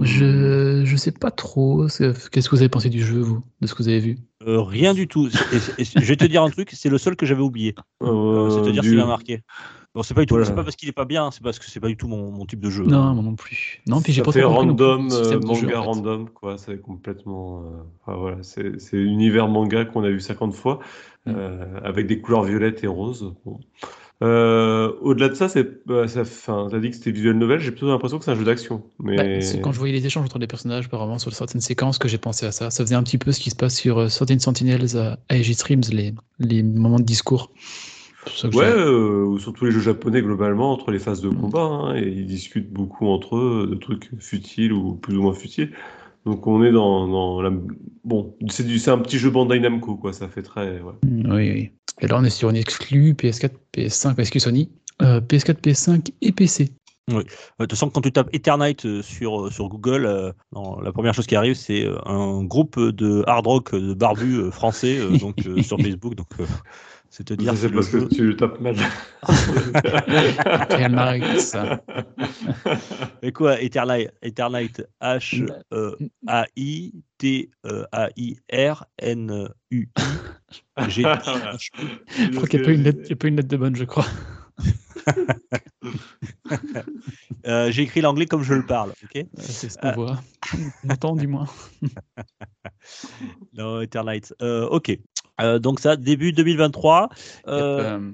Je, je sais pas trop. Qu'est-ce que vous avez pensé du jeu, vous, de ce que vous avez vu? Euh, rien du tout. Et- et- et je vais te dire un truc, c'est le seul que j'avais oublié. Euh, c'est te dire du- s'il a marqué. Bon, c'est pas du tout. Voilà. C'est pas parce qu'il est pas bien, c'est parce que c'est pas du tout mon, mon type de jeu. Non, moi non plus. Non, puis j'ai pas fait random, euh, jeu, manga en fait. random, quoi. C'est complètement. euh, enfin, voilà, c'est c'est l'univers manga qu'on a vu 50 fois, Mm. euh, avec des couleurs violettes et roses. Bon. Euh, Au-delà de ça, c'est, bah, ça, enfin, t'as dit que c'était visual novel. J'ai plutôt l'impression que c'est un jeu d'action. Mais Bah, c'est quand je voyais les échanges entre les personnages, apparemment, sur certaines séquences, que j'ai pensé à ça. Ça faisait un petit peu ce qui se passe sur euh, Certain Sentinels à Aegis Dreams, les, les moments de discours. Ouais, euh, ou sur tous les jeux japonais globalement, entre les phases de combat, hein, et ils discutent beaucoup entre eux de trucs futiles ou plus ou moins futiles. Donc on est dans, dans la... Bon, c'est du, c'est un petit jeu Bandai Namco, quoi, ça fait très... ouais. Mm, Oui, oui. Et là, on est sur une exclue PS4, PS5, exclu Sony, euh, PS4, PS5 et PC. Euh, De toute façon, quand tu tapes Eternite euh, sur, euh, sur Google, euh, non, la première chose qui arrive, c'est euh, un groupe de hard rock euh, de barbus euh, français euh, donc, euh, sur Facebook. Donc, euh, c'est parce jeu- que tu le tapes mal. Ça. Et quoi, Eternite, Eternite H euh, A I T euh, A I R N U I G. Je crois qu'il n'y a, pas une lettre- il y a pas une lettre de bonne, je crois. Euh, J'ai écrit l'anglais comme je le parle. ok? C'est ce qu'on Euh. voit. On entend, du moins. non, Eternite. Euh, ok. Euh, donc ça, début 2023. Euh, Euh,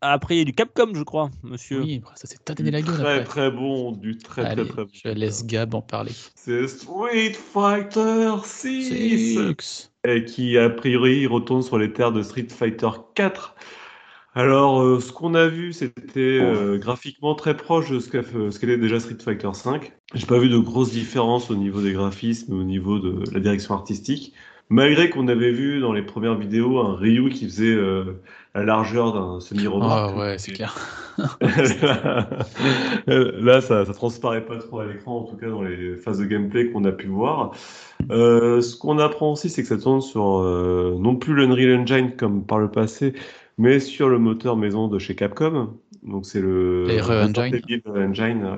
après, il y a du Capcom, je crois, monsieur. oui, ça s'est tatané la gueule Très après. très bon, du très Allez, très très bon. je laisse Gab en parler. C'est Street Fighter 6 Six. et qui a priori retourne sur les terres de Street Fighter 4. Alors, euh, ce qu'on a vu, c'était euh, graphiquement très proche de ce qu'était déjà Street Fighter 5. J'ai pas vu de grosses différences au niveau des graphismes, au niveau de la direction artistique. Malgré qu'on avait vu dans les premières vidéos un Ryu qui faisait euh, la largeur d'un semi-remorque. Ah ouais, c'est clair. Là, ça, ça transparaît pas trop à l'écran, en tout cas dans les phases de gameplay qu'on a pu voir. Euh, ce qu'on apprend aussi, c'est que ça tourne sur euh, non plus l'Unreal Engine comme par le passé, mais sur le moteur maison de chez Capcom. Donc c'est le Resident Engine. Engine. ouais.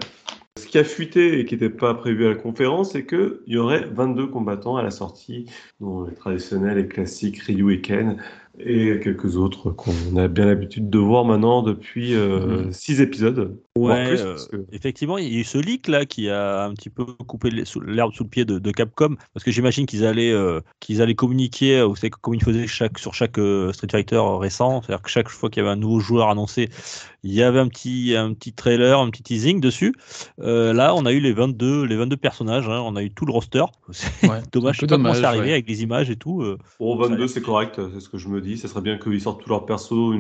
Qui a fuité et qui n'était pas prévu à la conférence, c'est qu'il y aurait 22 combattants à la sortie, dont les traditionnels et classiques Ryu et Ken, et quelques autres qu'on a bien l'habitude de voir maintenant depuis Mhm. 6 épisodes. Ouais, plus, euh, parce que- effectivement, il y a eu ce leak là qui a un petit peu coupé l'herbe sous le pied de, de Capcom parce que j'imagine qu'ils allaient euh, qu'ils allaient communiquer, euh, vous savez comme ils faisaient chaque sur chaque euh, Street Fighter récent, c'est-à-dire que chaque fois qu'il y avait un nouveau joueur annoncé, il y avait un petit un petit trailer, un petit teasing dessus. Euh, là, on a eu les 22 les 22 personnages, hein, on a eu tout le roster. C'est Ouais, dommage, je sais pas comment c'est dommage, arrivé ouais. avec les images et tout. euh. Bon, Ça a 22, l'air c'est correct, c'est ce que je me dis. Ça serait bien qu'ils sortent tous leurs persos, ou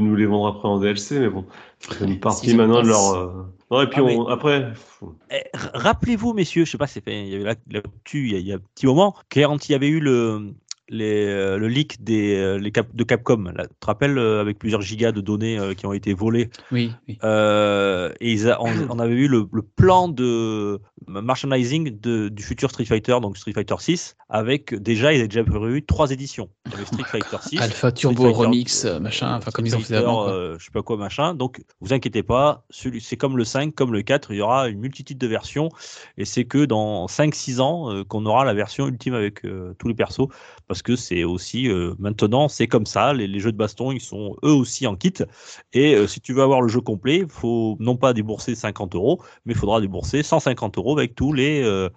nous les vendre après en DLC, mais bon, c'est une partie maintenant de leur. euh, Non, et puis Ah, on- après, Eh, Rappelez-vous, messieurs, je sais pas, c'est fait, il y avait là, là-dessus, il y, a, il y a un petit moment, quand il y avait eu le, les, euh, le leak des, euh, les cap, de Capcom, là, tu te rappelles, euh, avec plusieurs gigas de données euh, qui ont été volées, Oui, oui. euh, et ils a- on, on avait eu le, le plan de merchandising de, du futur Street Fighter, donc Street Fighter 6, avec déjà, ils avaient déjà prévu trois éditions. Il y avait Street Fighter 6. Alpha Turbo Fighter, Remix, euh, machin, enfin comme ils ont fait avant. quoi. euh, je sais pas quoi, machin. Donc, vous inquiétez pas, c'est comme le 5, comme le 4, il y aura une multitude de versions. Et c'est que dans 5-6 ans euh, qu'on aura la version ultime avec euh, tous les persos. Parce que c'est aussi, euh, maintenant, c'est comme ça. Les, les jeux de baston, ils sont eux aussi en kit. Et euh, si tu veux avoir le jeu complet, il faut non pas débourser 50 euros, mais il faudra débourser 150 euros avec tous les. euh,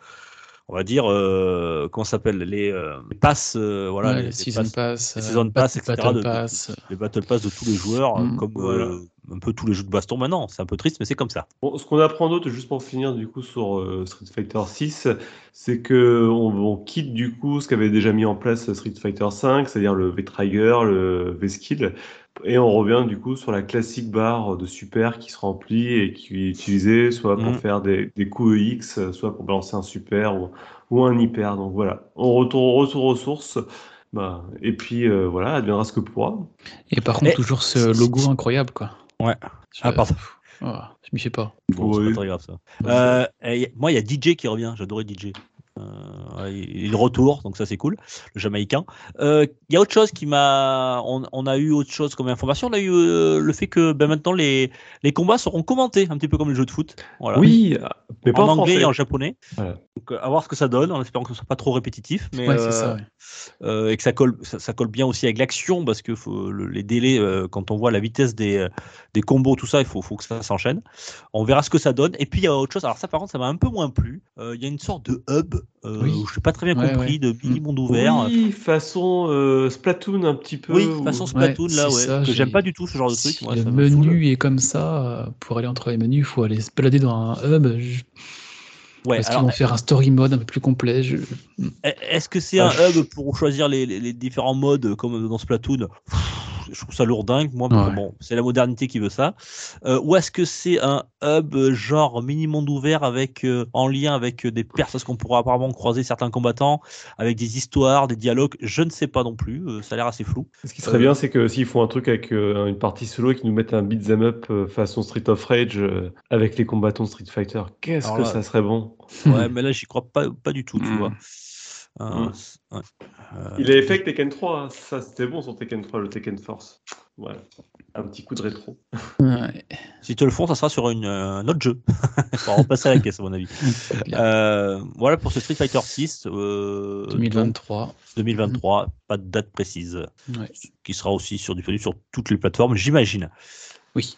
on va dire, euh, comment ça s'appelle les, euh, les passes, euh, voilà, Ouais, les, les les Season passes- Pass, les Season Pass, Battle etc. de- de- Pass. les Battle Pass de tous les joueurs, Mm. comme Voilà. euh, un peu tous les jeux de baston maintenant. C'est un peu triste, mais c'est comme ça. Bon, ce qu'on apprend d'autre, juste pour finir du coup sur euh, Street Fighter 6, c'est que on, on quitte du coup ce qu'avait déjà mis en place Street Fighter 5, c'est-à-dire le V-Trigger, le V-Skill, et on revient du coup sur la classique barre de super qui se remplit et qui est utilisée soit pour Mhm. faire des, des coups EX, soit pour balancer un super ou, ou un hyper. Donc voilà, on retourne, aux sources. Bah, et puis euh, voilà, adviendra ce que pourra. Et par contre, Et- toujours ce logo incroyable, quoi. Ouais. Je- Ah, pardon. Oh, je m'y fais pas. Bon, c'est Oui. pas très grave ça. Euh, moi, il y a DJ qui revient. J'adorais DJ. Euh, il il retour, donc ça c'est cool, le Jamaïcain. Euh, Il y a autre chose qui m'a, on, on a eu autre chose comme information. On a eu euh, le fait que ben, maintenant les, les combats seront commentés, un petit peu comme les jeux de foot. Voilà. Oui, mais pas en en, anglais français. et en japonais. Voilà. Donc, à voir ce que ça donne, en espérant que ce soit pas trop répétitif, mais Ouais, euh, c'est ça. ouais. euh, et que ça colle, ça, ça colle bien aussi avec l'action, parce que faut, le- les délais, euh, quand on voit la vitesse des, des combos, tout ça, il faut, faut que ça s'enchaîne. On verra ce que ça donne. Et puis il y a autre chose. Alors ça, par contre, ça m'a un peu moins plu. Euh, Il y a une sorte de hub euh, Oui. je n'ai pas très bien Ouais, compris, ouais. de mini monde ouvert. Oui, façon euh, Splatoon un petit peu. Oui, ou- façon Splatoon là, ouais. ça, que j'ai- j'aime pas du tout ce genre de truc. Si moi, le ça menu est comme ça, euh, pour aller entre les menus, il faut aller se balader dans un hub. Je... Ouais, Est-ce qu'ils vont faire un story mode un peu plus complet je... Est-ce que c'est Ah, un hub pour choisir les, les- les différents modes comme dans Splatoon? Je trouve ça lourdingue, moi, mais Ouais. bon, c'est la modernité qui veut ça. Euh, ou est-ce que c'est un hub euh, genre mini-monde ouvert avec, euh, en lien avec des personnes qu'on pourra apparemment croiser certains combattants, avec des histoires, des dialogues? Je ne sais pas non plus, euh, ça a l'air assez flou. Ce qui serait Euh, bien, c'est que s'ils font un truc avec euh, une partie solo et qu'ils nous mettent un beat'em up façon Street of Rage euh, avec les combattants Street Fighter, qu'est-ce que là- ça serait bon? Ouais, mais là, j'y crois pas, pas du tout, tu Mm. vois. Euh, ouais. Euh, Il avait fait avec Tekken 3, hein. ça c'était bon sur Tekken 3, le Tekken Force. Voilà, un petit coup de rétro. Ouais, Si te le font, ça sera sur une, euh, un autre jeu. On va repasser à la caisse, à mon avis. Euh, voilà pour ce Street Fighter 6. euh, 2023. donc 2023, pas de date précise. Ouais. Qui sera aussi sur, disponible sur toutes les plateformes, j'imagine. Oui.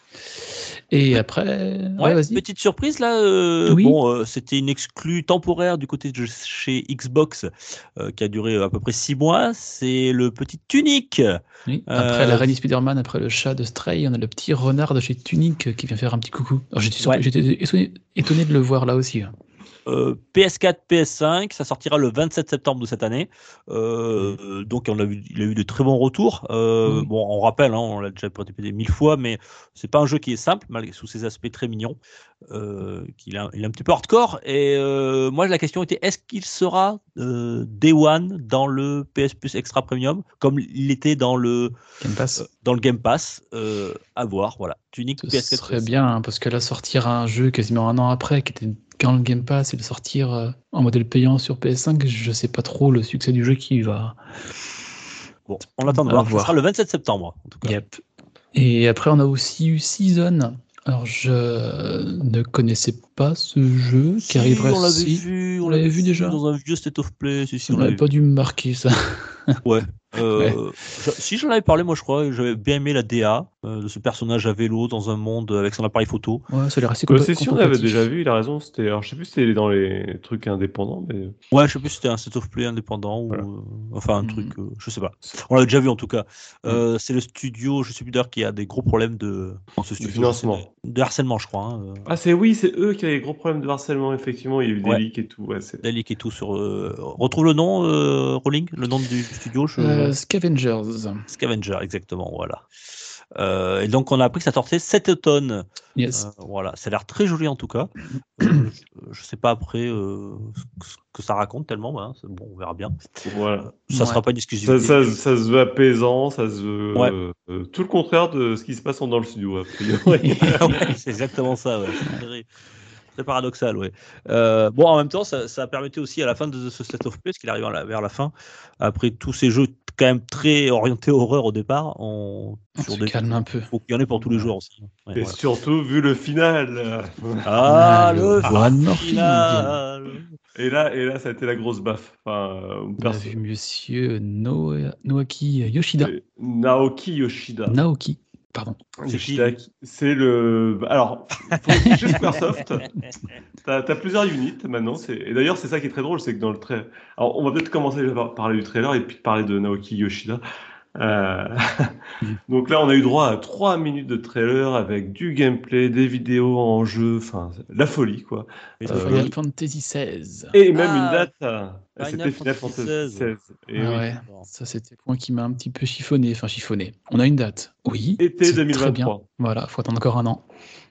Et après, ouais, Ouais, vas-y. petite surprise là. euh, Oui. Bon, euh, c'était une exclue temporaire du côté de chez Xbox euh, qui a duré à peu près 6 mois. C'est le petit Tunic. Oui. Après la reine Spider-Man, après le chat de Stray, on a le petit renard de chez Tunic qui vient faire un petit coucou. J'étais Ouais. étonné, étonné de le voir là aussi. Hein. Euh, PS4, PS5, ça sortira le 27 septembre de cette année. Euh, Donc on a vu, il a eu de très bons retours. Euh, Oui. Bon, on rappelle, hein, on l'a déjà répété mille fois, mais c'est pas un jeu qui est simple, malgré sous ses aspects très mignons. Qu'il il est un petit peu hardcore. Et moi, la question était est-ce qu'il sera Day One dans le PS Plus Extra Premium, comme il était dans le Game Pass. dans le Game Pass À voir, voilà. Tunic Ce PS4. serait bien, hein, parce que là, sortir un jeu quasiment un an après, qui était dans le Game Pass, et de sortir euh, en modèle payant sur PS5, je sais pas trop le succès du jeu qui va. Bon, on attend de voir. Voir. sera le 27 septembre, en tout cas. Yep. Et après, on a aussi eu Season. Alors, je ne connaissais pas ce jeu qui Si, arriverait on l'avait si. vu, On l'avait vu déjà dans un vieux State of Play. Si, si, on On l'avait pas dû me marquer ça. Ouais. Euh, je- si j'en avais parlé, moi je crois, j'avais bien aimé la DA de ce personnage à vélo dans un monde avec son appareil photo. Ouais, ça a l'air assez Euh, compé- c'est sûr, on l'avait contemplatif. déjà vu, il a raison. C'était, alors je sais plus si c'était dans les trucs indépendants, mais Ouais, je sais plus si c'était un State of Play indépendant ou Voilà. euh, enfin un Mhm. truc, euh, je sais pas. On l'avait déjà vu en tout cas. Euh, C'est le studio, je sais plus d'ailleurs, qui a des gros problèmes de dans ce studio, financement. c'est De, de harcèlement, je crois. Hein, euh, ah c'est oui, c'est eux qui avaient des gros problèmes de harcèlement. Effectivement, il y a eu des Ouais. leaks et tout. Ouais, c'est... Dalik et tout sur. euh, Retrouve le nom, euh, Rolling, le nom du studio. Je... Euh, Scavengers. Scavenger, exactement, voilà. Euh, et donc on a appris que ça sortait cet automne. Yes. Euh, voilà, ça a l'air très joli en tout cas. Euh, je, je sais pas après euh, ce ce que ça raconte tellement, hein, bon, on verra bien. Voilà. Ça Ouais. sera pas une exclusivité. Ça, ça, ça se veut apaisant, ça se veut Ouais. tout le contraire de ce qui se passe dans le studio. A priori. Ouais, c'est exactement ça. Très- paradoxal, ouais. Euh, bon, en même temps, ça, ça permettait aussi à la fin de ce State of Play, parce qu'il arrive à la- vers la fin, après tous ces jeux quand même très orientés horreur au départ, on, On sur se des- calme un peu. faut qu'il y en ait pour tous les joueurs aussi. Ouais, Et voilà. surtout vu le final. Ah, le le final Et là, et là, ça a été la grosse baffe. Enfin, euh, On a vu monsieur Noaki Yoshida. Euh, Naoki Yoshida. Naoki, pardon. C'est le. Alors, chez Squaresoft, t'as as plusieurs units maintenant. Et d'ailleurs, c'est ça qui est très drôle, c'est que dans le trailer. Alors, on va peut-être commencer déjà par parler du trailer et puis parler de Naoki Yoshida. Euh, Donc là, on a eu droit à trois minutes de trailer avec du gameplay, des vidéos en jeu, enfin, la folie, quoi. Mais Euh, c'est Final fini. Fantasy XVI. Et même Ah, une date, euh, Final c'était Final Fantasy XVI. Et Ah oui. ouais, ça c'était le point qui m'a un petit peu chiffonné. Enfin, chiffonné. On a une date. Oui. Été c'est très bien. 2023. Voilà, faut attendre encore un an.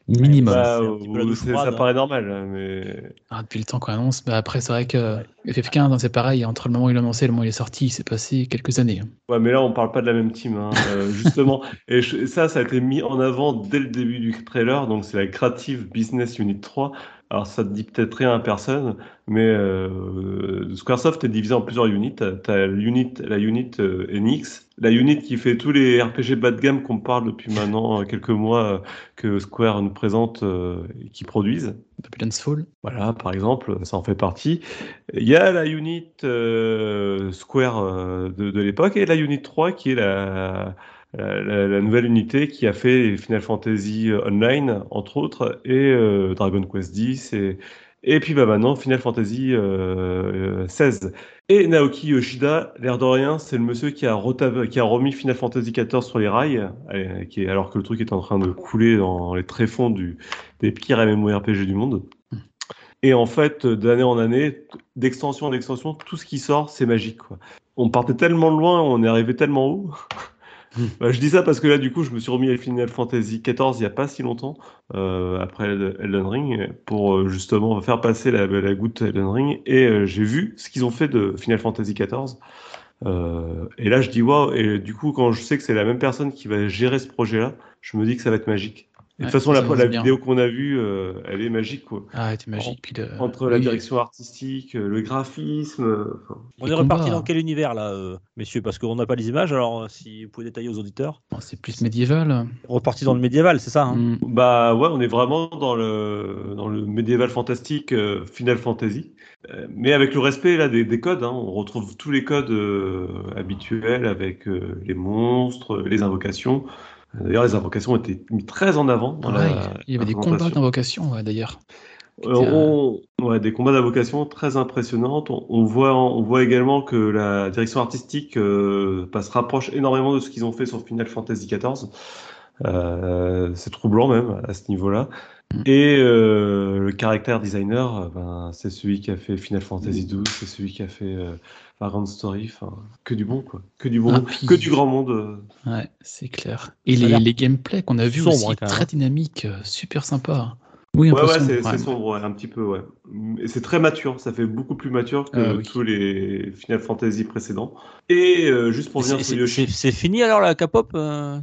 Minimum. Bah, euh, douche c'est- froide, ça hein. paraît normal, mais Ah, depuis le temps qu'on annonce, bah après c'est vrai que FF15, hein, c'est pareil, entre le moment où il l'a annoncé et le moment où il est sorti, il s'est passé quelques années. Ouais, mais là, on parle pas de la même team, hein, euh, justement. Et je- ça, ça a été mis en avant dès le début du trailer. Donc, c'est la Creative Business Unit 3. Alors, ça te dit peut-être rien à personne, mais euh, Squaresoft est divisé en plusieurs units. T'as t'as l'unit, la unit euh, NX, la unit qui fait tous les RPG bas de gamme qu'on parle depuis maintenant euh, quelques mois que Square nous présente et qui produisent. Babylon's Fall. Voilà, par exemple, ça en fait partie. Il y a la unit euh, Square euh, de, l'époque et la unit 3 qui est la, nouvelle unité qui a fait Final Fantasy Online, entre autres, et euh, Dragon Quest X, et, et puis bah, maintenant Final Fantasy euh, euh, 16. Et Naoki Yoshida, l'air de rien, c'est le monsieur qui a, remis Final Fantasy XIV sur les rails, euh, qui est, alors que le truc est en train de couler dans les tréfonds du, des pires MMORPG du monde. Et en fait, d'année en année, d'extension en extension, tout ce qui sort, c'est magique. On partait tellement loin, on est arrivé tellement haut. Bah, je dis ça parce que là, du coup, je me suis remis à Final Fantasy XIV il n'y a pas si longtemps, euh, après Elden Ring, pour euh, justement faire passer la, goutte Elden Ring. Et euh, j'ai vu ce qu'ils ont fait de Final Fantasy XIV. Euh, et là, je dis waouh. Et du coup, quand je sais que c'est la même personne qui va gérer ce projet-là, je me dis que ça va être magique. De toute façon, la, vidéo qu'on a vue, euh, elle est magique. Quoi. Ah, c'était magique. Puis Entre la oui, direction artistique, euh, le graphisme. euh, enfin, On est reparti dans quel univers là, euh, messieurs? Parce qu'on n'a pas les images, alors si vous pouvez détailler aux auditeurs. c'est plus médiéval. Reparti dans le médiéval, c'est ça hein? Mm. Bah ouais, on est vraiment dans le, dans le médiéval fantastique euh, Final Fantasy, Euh, mais avec le respect là des, des codes. hein. on retrouve tous les codes euh, habituels avec euh, les monstres, les invocations. D'ailleurs, les invocations étaient mis très en avant dans Ouais, la il y avait des combats présentation. d'invocation, ouais, d'ailleurs. Euh, on- ouais, des combats d'invocation très impressionnantes. On, on voit, on voit également que la direction artistique euh, bah, se rapproche énormément de ce qu'ils ont fait sur Final Fantasy XIV. Euh, c'est troublant même à ce niveau-là. Mm. Et euh, le caractère designer, euh, ben, c'est celui qui a fait Final Fantasy XII, c'est celui qui a fait euh, Vagrant Story. Enfin, que du bon, quoi. Que du bon, Ah, puis- que du grand monde. euh. Ouais, c'est clair. Et les, les gameplays qu'on a vus aussi, hein, très hein. dynamiques, super sympa. Oui, un Ouais, peu ouais, c'est ouais. sombre, ouais, un petit peu, ouais. Et c'est très mature, ça fait beaucoup plus mature que Ah oui. tous les Final Fantasy précédents. Et euh, juste pour revenir c'est- sur C'est Yoshi, c'est- c'est fini alors la K-pop euh,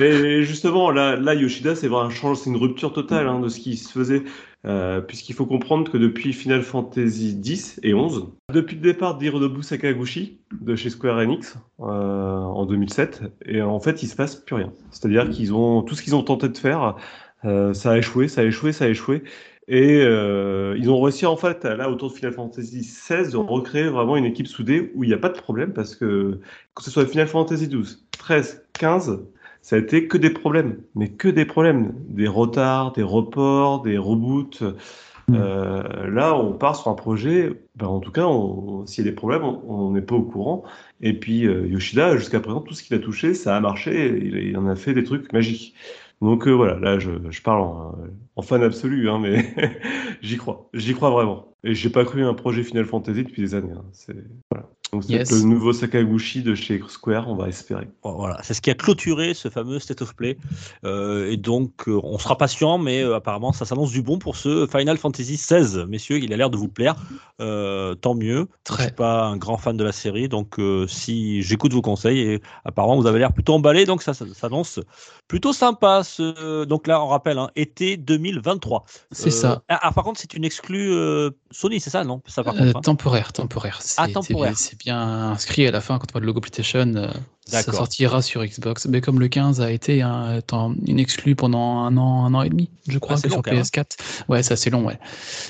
et justement, là, là Yoshida, c'est vraiment un change, c'est une rupture totale hein, de ce qui se faisait, euh, puisqu'il faut comprendre que depuis Final Fantasy X et 11, depuis le départ d'Hironobu Sakaguchi de chez Square Enix euh, en 2007, et en fait, il se passe plus rien. C'est-à-dire qu'ils ont tout ce qu'ils ont tenté de faire, euh, ça a échoué, ça a échoué, ça a échoué. Et euh, ils ont réussi en fait, là, autour de Final Fantasy XVI, de recréer vraiment une équipe soudée où il n'y a pas de problème parce que que ce soit Final Fantasy XII, 13, 15, ça a été que des problèmes, mais que des problèmes, des retards, des reports, des reboots. Mm. Euh, là, on part sur un projet. Ben, en tout cas, s'il y a des problèmes, on on n'est pas au courant. Et puis euh, Yoshida, jusqu'à présent, tout ce qu'il a touché, ça a marché. Il, il en a fait des trucs magiques. Donc euh, voilà, là, je, parle en, en fan absolu, hein, mais j'y crois, j'y crois vraiment. Et j'ai pas cru à un projet Final Fantasy depuis des années. hein. C'est voilà. Donc c'est Yes. le nouveau Sakaguchi de chez Square, on va espérer. Voilà, c'est ce qui a clôturé ce fameux State of Play. Euh, et donc, euh, on sera patient, mais euh, apparemment, ça s'annonce du bon pour ce Final Fantasy XVI. Messieurs, il a l'air de vous plaire. Euh, tant mieux. Très. Je suis pas un grand fan de la série, donc euh, si j'écoute vos conseils, et apparemment, vous avez l'air plutôt emballé, donc ça, ça s'annonce plutôt sympa. Ce... Donc là, on rappelle, hein, été 2023. C'est Euh, ça. Ah, ah, par contre, c'est une exclue euh, Sony, c'est ça, non? Ça, par Euh, contre. hein? temporaire, temporaire. Ah, temporaire. C'est bien inscrit à la fin quand on voit le logo PlayStation. euh, ça sortira sur Xbox. Mais comme le 15 a été un, une exclue pendant un an, un an et demi, je crois, Ah, c'est long, sur hein. PS4. Ouais, c'est assez long, ouais.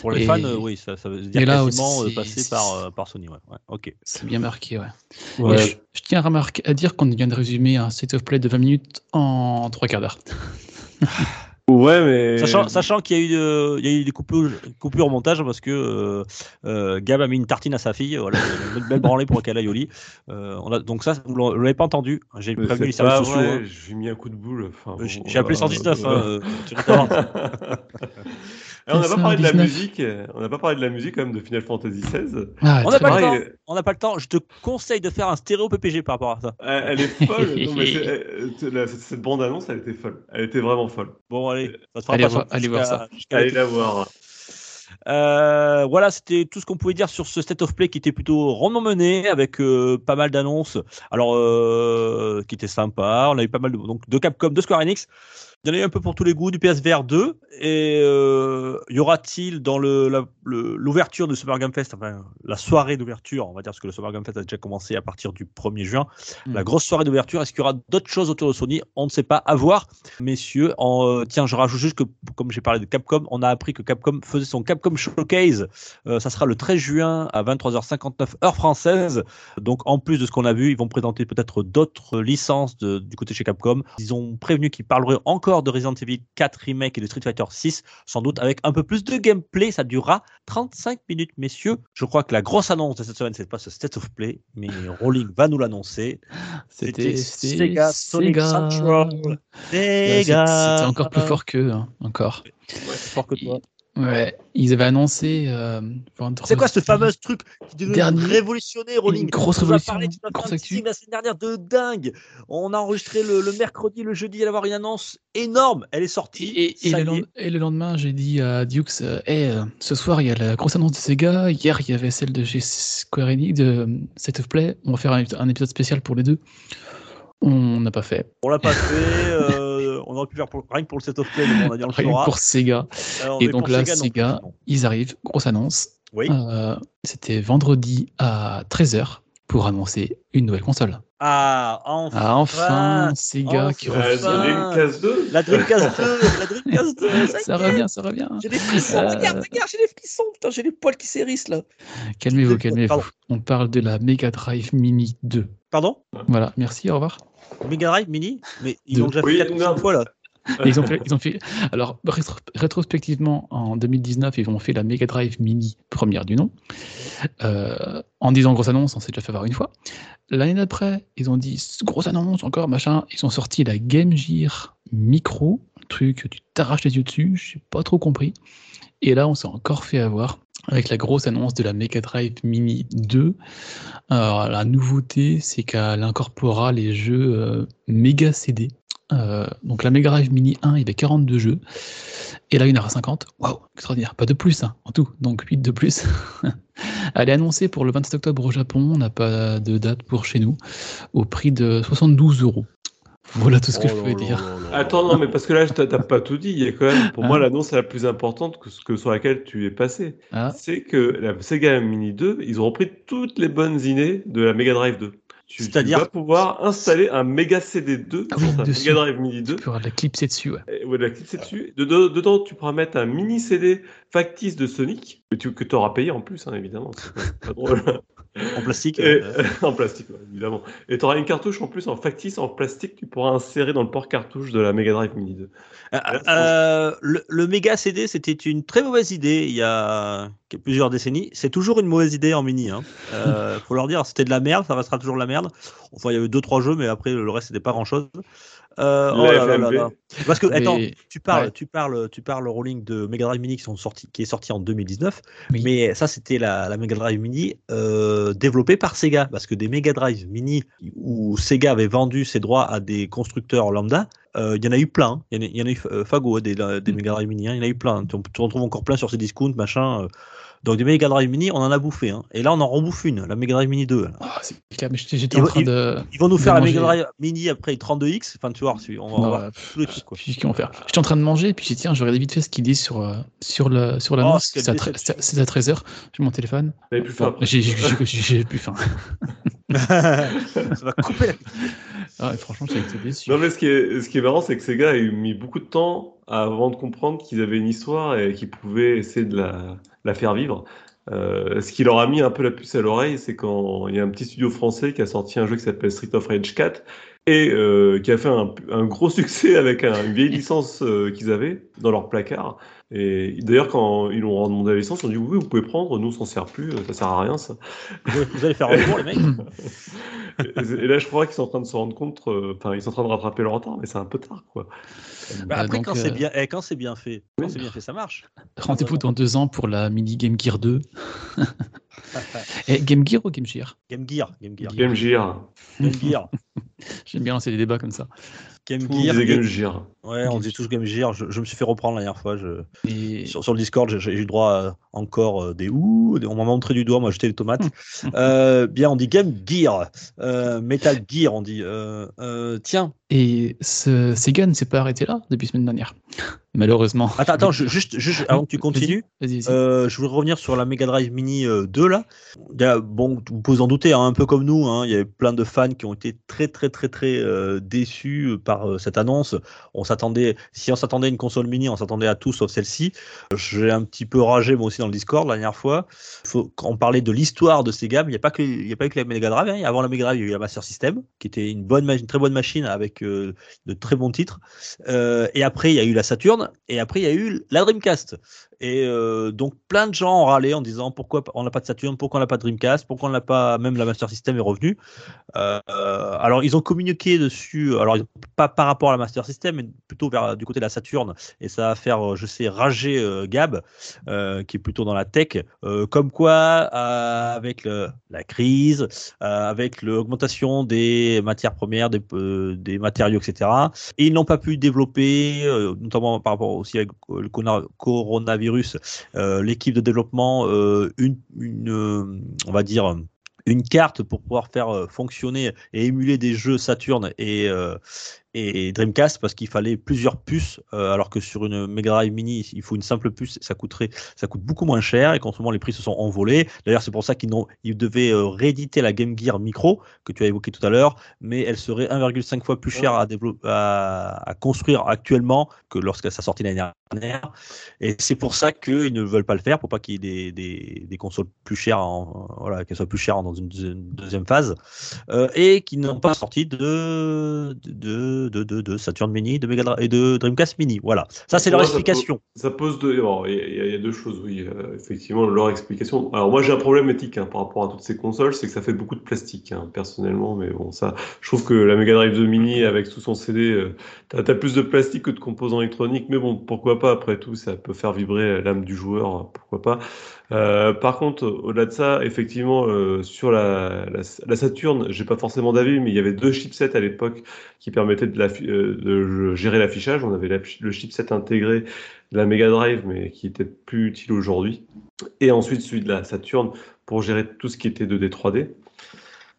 Pour les et- fans, euh, oui, ça, ça veut dire là quasiment euh, c'est- par, par Sony. Ouais. Ouais, ok. C'est bien marqué, ouais. Je, je tiens à, remarquer, à dire qu'on vient de résumer un state of play de 20 minutes en 3 quarts d'heure. Ouais, mais. Sachant, sachant qu'il y a eu, euh, y a eu des coupures, coupures au montage parce que euh, euh, Gab a mis une tartine à sa fille, voilà, une belle branlée pour qu'elle aille au lit. Euh, on a, donc ça, vous vous l'avez pas entendu. J'ai prévenu les services sociaux. hein. J'ai mis un coup de boule. enfin, J'ai bon, j'ai appelé euh, 119. hein. Et on n'a pas parlé de la 119. musique. On n'a pas parlé de la musique quand même de Final Fantasy XVI. Ah, on n'a pas le temps. On n'a pas le temps. Je te conseille de faire un stéréo PPG par rapport à ça. Elle, elle est folle. Non, mais c'est- la- cette, cette bande-annonce, elle était folle. Elle était vraiment folle. Bon, allez, ça te fera Allez pas voir- allez voir ça. Allez la voir. Euh, voilà, c'était tout ce qu'on pouvait dire sur ce State of Play qui était plutôt rondement mené avec euh, pas mal d'annonces. Alors, euh, qui était sympa. On a eu pas mal de, donc, de Capcom, de Square Enix. Il y en a eu un peu pour tous les goûts du PSVR 2. Et euh, y aura-t-il dans le, la- le- l'ouverture de Summer Game Fest, enfin la soirée d'ouverture, on va dire, parce que le Summer Game Fest a déjà commencé à partir du 1er juin, Mm. la grosse soirée d'ouverture, est-ce qu'il y aura d'autres choses autour de Sony? On ne sait pas. À voir, messieurs. En, euh, tiens, je rajoute juste que, comme j'ai parlé de Capcom, on a appris que Capcom faisait son Capcom Showcase. Euh, ça sera le 13 juin à 23h59 heure française. Donc, en plus de ce qu'on a vu, ils vont présenter peut-être d'autres licences de- du côté chez Capcom. Ils ont prévenu qu'ils parleraient encore de Resident Evil 4 Remake et de Street Fighter 6, sans doute avec un peu plus de gameplay. Ça durera 35 minutes, messieurs. Je crois que la grosse annonce de cette semaine, c'est pas ce State of Play, mais Rolling va nous l'annoncer. C'était Sega Sonic Sega. Central. Sega. C'était encore plus fort qu'eux, hein, encore. Ouais, fort que toi. Ouais, ils avaient annoncé. euh, C'est quoi ce fameux truc qui devait Dernier- révolutionner Rolling Une grosse On nous a révolution, parlé de la semaine dernière de dingue. On a enregistré le, le mercredi, le jeudi, il y avoir une annonce énorme. Elle est sortie. Et, le, et lendemain, j'ai dit à Dukes, euh, Hey, euh, ce soir, il y a la grosse annonce de Sega. Hier, il y avait celle de chez Square Enix, de State of Play. On va faire un, un épisode spécial pour les deux. On n'a pas fait. On l'a pas fait. euh, on aurait pu faire pour, rien que pour le set of play, mais on a dit on le Rien fera. pour Sega. Alors, Et donc là, Sega, non. Sega, Non. ils arrivent, grosse annonce. Oui. Euh, C'était vendredi à 13h pour annoncer une nouvelle console. Ah, enfin. Ah, enfin, Sega qui enfin. Euh, revient. c'est Dreamcast 2 La Dreamcast 2, la Dreamcast 2, ça, revient, ça revient. J'ai des frissons, Euh. regarde, regarde, j'ai des frissons, putain, j'ai les poils qui s'hérissent là. Calmez-vous, calmez-vous. On parle de la Mega Drive Mini 2. Pardon? Voilà, merci, au revoir. Mega Drive Mini Mais ils l'ont déjà Oui, fait 4 non. fois là. Ils ont fait, ils ont fait. Alors, rétro- rétrospectivement, en 2019, ils ont fait la Mega Drive Mini première du nom. Euh, en disant grosse annonce, on s'est déjà fait avoir une fois. L'année d'après, ils ont dit grosse annonce, encore machin. Ils ont sorti la Game Gear Micro, un truc, tu t'arraches les yeux dessus, je n'ai pas trop compris. Et là, on s'est encore fait avoir avec la grosse annonce de la Mega Drive Mini 2. Alors, la nouveauté, c'est qu'elle incorporera les jeux euh, Mega CD. Euh, donc la Mega Drive Mini 1, il y avait 42 jeux. Et là, il y en aura 50. Waouh, extraordinaire. Pas de plus, hein, en tout. Donc 8 de plus. Elle est annoncée pour le 27 octobre au Japon. On n'a pas de date pour chez nous. Au prix de 72 euros. Voilà tout ce que Oh je pouvais dire. Attends, non, mais parce que là, je t'ai t'as pas tout dit. Il y a quand même, pour moi, l'annonce la plus importante que, que sur laquelle tu es passé. Ah, C'est que la Sega Mini 2, ils ont repris toutes les bonnes idées de la Mega Drive 2. Tu, tu C'est-à-dire- vas pouvoir installer un Mega CD 2 Ah oui, sur ta. Mega Drive Mini 2. tu pourras la clipser dessus. Ouais. Et ouais, la clipser dessus. Dedans, dedans, tu pourras mettre un mini CD factice de Sonic, que tu que auras payé en plus, hein, évidemment. C'est pas, pas drôle. En plastique. Et- euh, en plastique, ouais, évidemment. Et tu auras une cartouche en plus en factice en plastique que tu pourras insérer dans le port cartouche de la Mega Drive Mini 2. Euh, euh, le, le méga CD, c'était une très mauvaise idée il y a plusieurs décennies. C'est toujours une mauvaise idée en mini. Hein. Euh, faut leur dire, c'était de la merde, ça restera toujours de la merde. Enfin, il y avait deux trois jeux, mais après le reste c'était pas grand chose. Euh, oh là là là. Parce que attends, Mais- tu parles, ouais. tu parles, tu parles Rolling de Mega Drive Mini qui sont sortis, qui est sorti en 2019. Oui. Mais ça, c'était la, la Mega Drive Mini euh, développée par Sega, parce que des Mega Drive Mini où Sega avait vendu ses droits à des constructeurs lambda, euh, il y en a eu plein. Il y en a, il y en a eu Fago des, des Mm. Mega Drive Mini, hein, il y en a eu plein. Tu, tu en retrouves encore plein sur ces discounts, machin. Donc des Mega Drive Mini, on en a bouffé. hein. Et là, on en rebouffe une, la Mega Drive Mini 2. là. Ah, c'est clair, mais j'étais en train il- de. Ils vont nous faire la. Mega Drive Mini après 32X. Enfin, tu vois, on va, on va Ouais, voir tous les trucs. Quoi. Puis, vont faire J'étais en train de manger, puis j'ai dit, tiens, je regardais vite fait ce qu'ils disent sur, euh, sur le sur l'annonce. Oh, c'est à, tre- déception. c'est à 13h. J'ai mon téléphone. Plus faim j'ai j'ai- j'ai- j'ai plus faim. ça va couper la Ah, et franchement, j'ai été déçu. Non, mais ce qui est, ce qui est marrant, c'est que Sega a eu mis beaucoup de temps avant de comprendre qu'ils avaient une histoire et qu'ils pouvaient essayer de la, la faire vivre. Euh, ce qui leur a mis un peu la puce à l'oreille, c'est quand il y a un petit studio français qui a sorti un jeu qui s'appelle Street of Rage 4 et euh, qui a fait un, gros succès avec un- une vieille licence euh, qu'ils avaient dans leur placard. Et d'ailleurs, quand ils ont demandé la licence, ils ont dit oui, vous pouvez prendre, nous on s'en sert plus, ça sert à rien ça. Vous allez faire un tour, les mecs Et, là, je crois qu'ils sont en train de se rendre compte, euh, enfin, ils sont en train de rattraper leur retard, mais c'est un peu tard quoi. Bah, Euh, après, donc, quand euh, c'est bien, eh, quand c'est bien fait, quand c'est bien fait, ça marche. Rendez-vous dans deux ans pour la mini Game Gear 2. Et Game Gear ou Game Gear? Game Gear, Game Gear, Game Gear. Game Gear, J'aime bien lancer des débats comme ça. Game Gear. disait Game Game- Gear. Ouais, on dit tous Game Gear. Je, je me suis fait reprendre la dernière fois. Je... Et Sur, sur le Discord, j'ai- eu droit à encore euh, des ouh. des- On m'a montré du doigt, moi jeté les tomates. Euh, bien, on dit Game Gear, euh, Metal Gear, on dit. Euh, euh, tiens, Et ce Sega ne s'est pas arrêté là depuis semaine dernière. Malheureusement. attends, attends, je- juste, juste avant que tu continues. Euh, je voudrais revenir sur la Mega Drive Mini euh, 2 là. Il y a- bon, vous pouvez en douter, hein, un peu comme nous, hein, il y avait plein de fans qui ont été très très très très euh, déçus par euh, cette annonce. On s'attendait, si on s'attendait à une console mini, on s'attendait à tout sauf celle-ci. J'ai un petit peu ragé moi aussi dans le Discord la dernière fois. Faut, quand on parlait de l'histoire de gammes, il n'y a pas que il y a pas que la Mega Drive. hein. Avant la Mega Drive, il y a eu la Master System, qui était une bonne, ma- une très bonne machine avec de très bons titres. Euh, et après, il y a eu la Saturn, et après, il y a eu la Dreamcast. Et euh, donc plein de gens ont râlé en disant pourquoi on n'a pas de Saturn, pourquoi on n'a pas de Dreamcast, pourquoi on n'a pas même la Master System est revenue. Euh, alors ils ont communiqué dessus, alors pas par rapport à la Master System, mais plutôt vers du côté de la Saturn. Et ça va faire, je sais, rager euh, Gab, euh, qui est plutôt dans la tech, euh, comme quoi avec la crise, avec l'augmentation des matières premières, des, matériaux, etc. Et ils n'ont pas pu développer, notamment par rapport aussi le coronavirus, l'équipe de développement, une, une on va dire une carte pour pouvoir faire fonctionner et émuler des jeux Saturn et, et Dreamcast parce qu'il fallait plusieurs puces, euh, alors que sur une Mega Drive Mini, il faut une simple puce, ça coûterait, ça coûte beaucoup moins cher et qu'en ce moment les prix se sont envolés. D'ailleurs, c'est pour ça qu'ils ils devaient euh, rééditer la Game Gear Micro que tu as évoqué tout à l'heure, mais elle serait 1,5 fois plus chère à, à, à, construire actuellement que lorsqu'elle s'est sortie l'année dernière. Et c'est pour ça qu'ils ne veulent pas le faire, pour pas qu'il y ait des, des, des, consoles plus chères, en, voilà, qu'elles soient plus chères dans une, deuxième phase, euh, et qui n'ont pas sorti de, de de, de, Saturn Mini de Mega et de Dreamcast Mini. Voilà, ça c'est leur explication. Ça pose, deux. Il y, a deux choses, oui, euh, effectivement, leur explication. Alors moi j'ai un problème éthique hein, par rapport à toutes ces consoles, c'est que ça fait beaucoup de plastique, hein, personnellement, mais bon, ça, je trouve que la Mega Drive 2 Mini avec tout son CD, euh, tu as, plus de plastique que de composants électroniques, mais bon, pourquoi pas, après tout, ça peut faire vibrer l'âme du joueur, pourquoi pas. Euh, par contre, au-delà de ça, effectivement, euh, sur la, la, la Saturn, j'ai pas forcément d'avis, mais il y avait deux chipsets à l'époque qui permettaient euh, de gérer l'affichage. On avait le chipset intégré de la Mega Drive, mais qui était plus utile aujourd'hui. Et ensuite celui de la Saturn pour gérer tout ce qui était 2D 3D.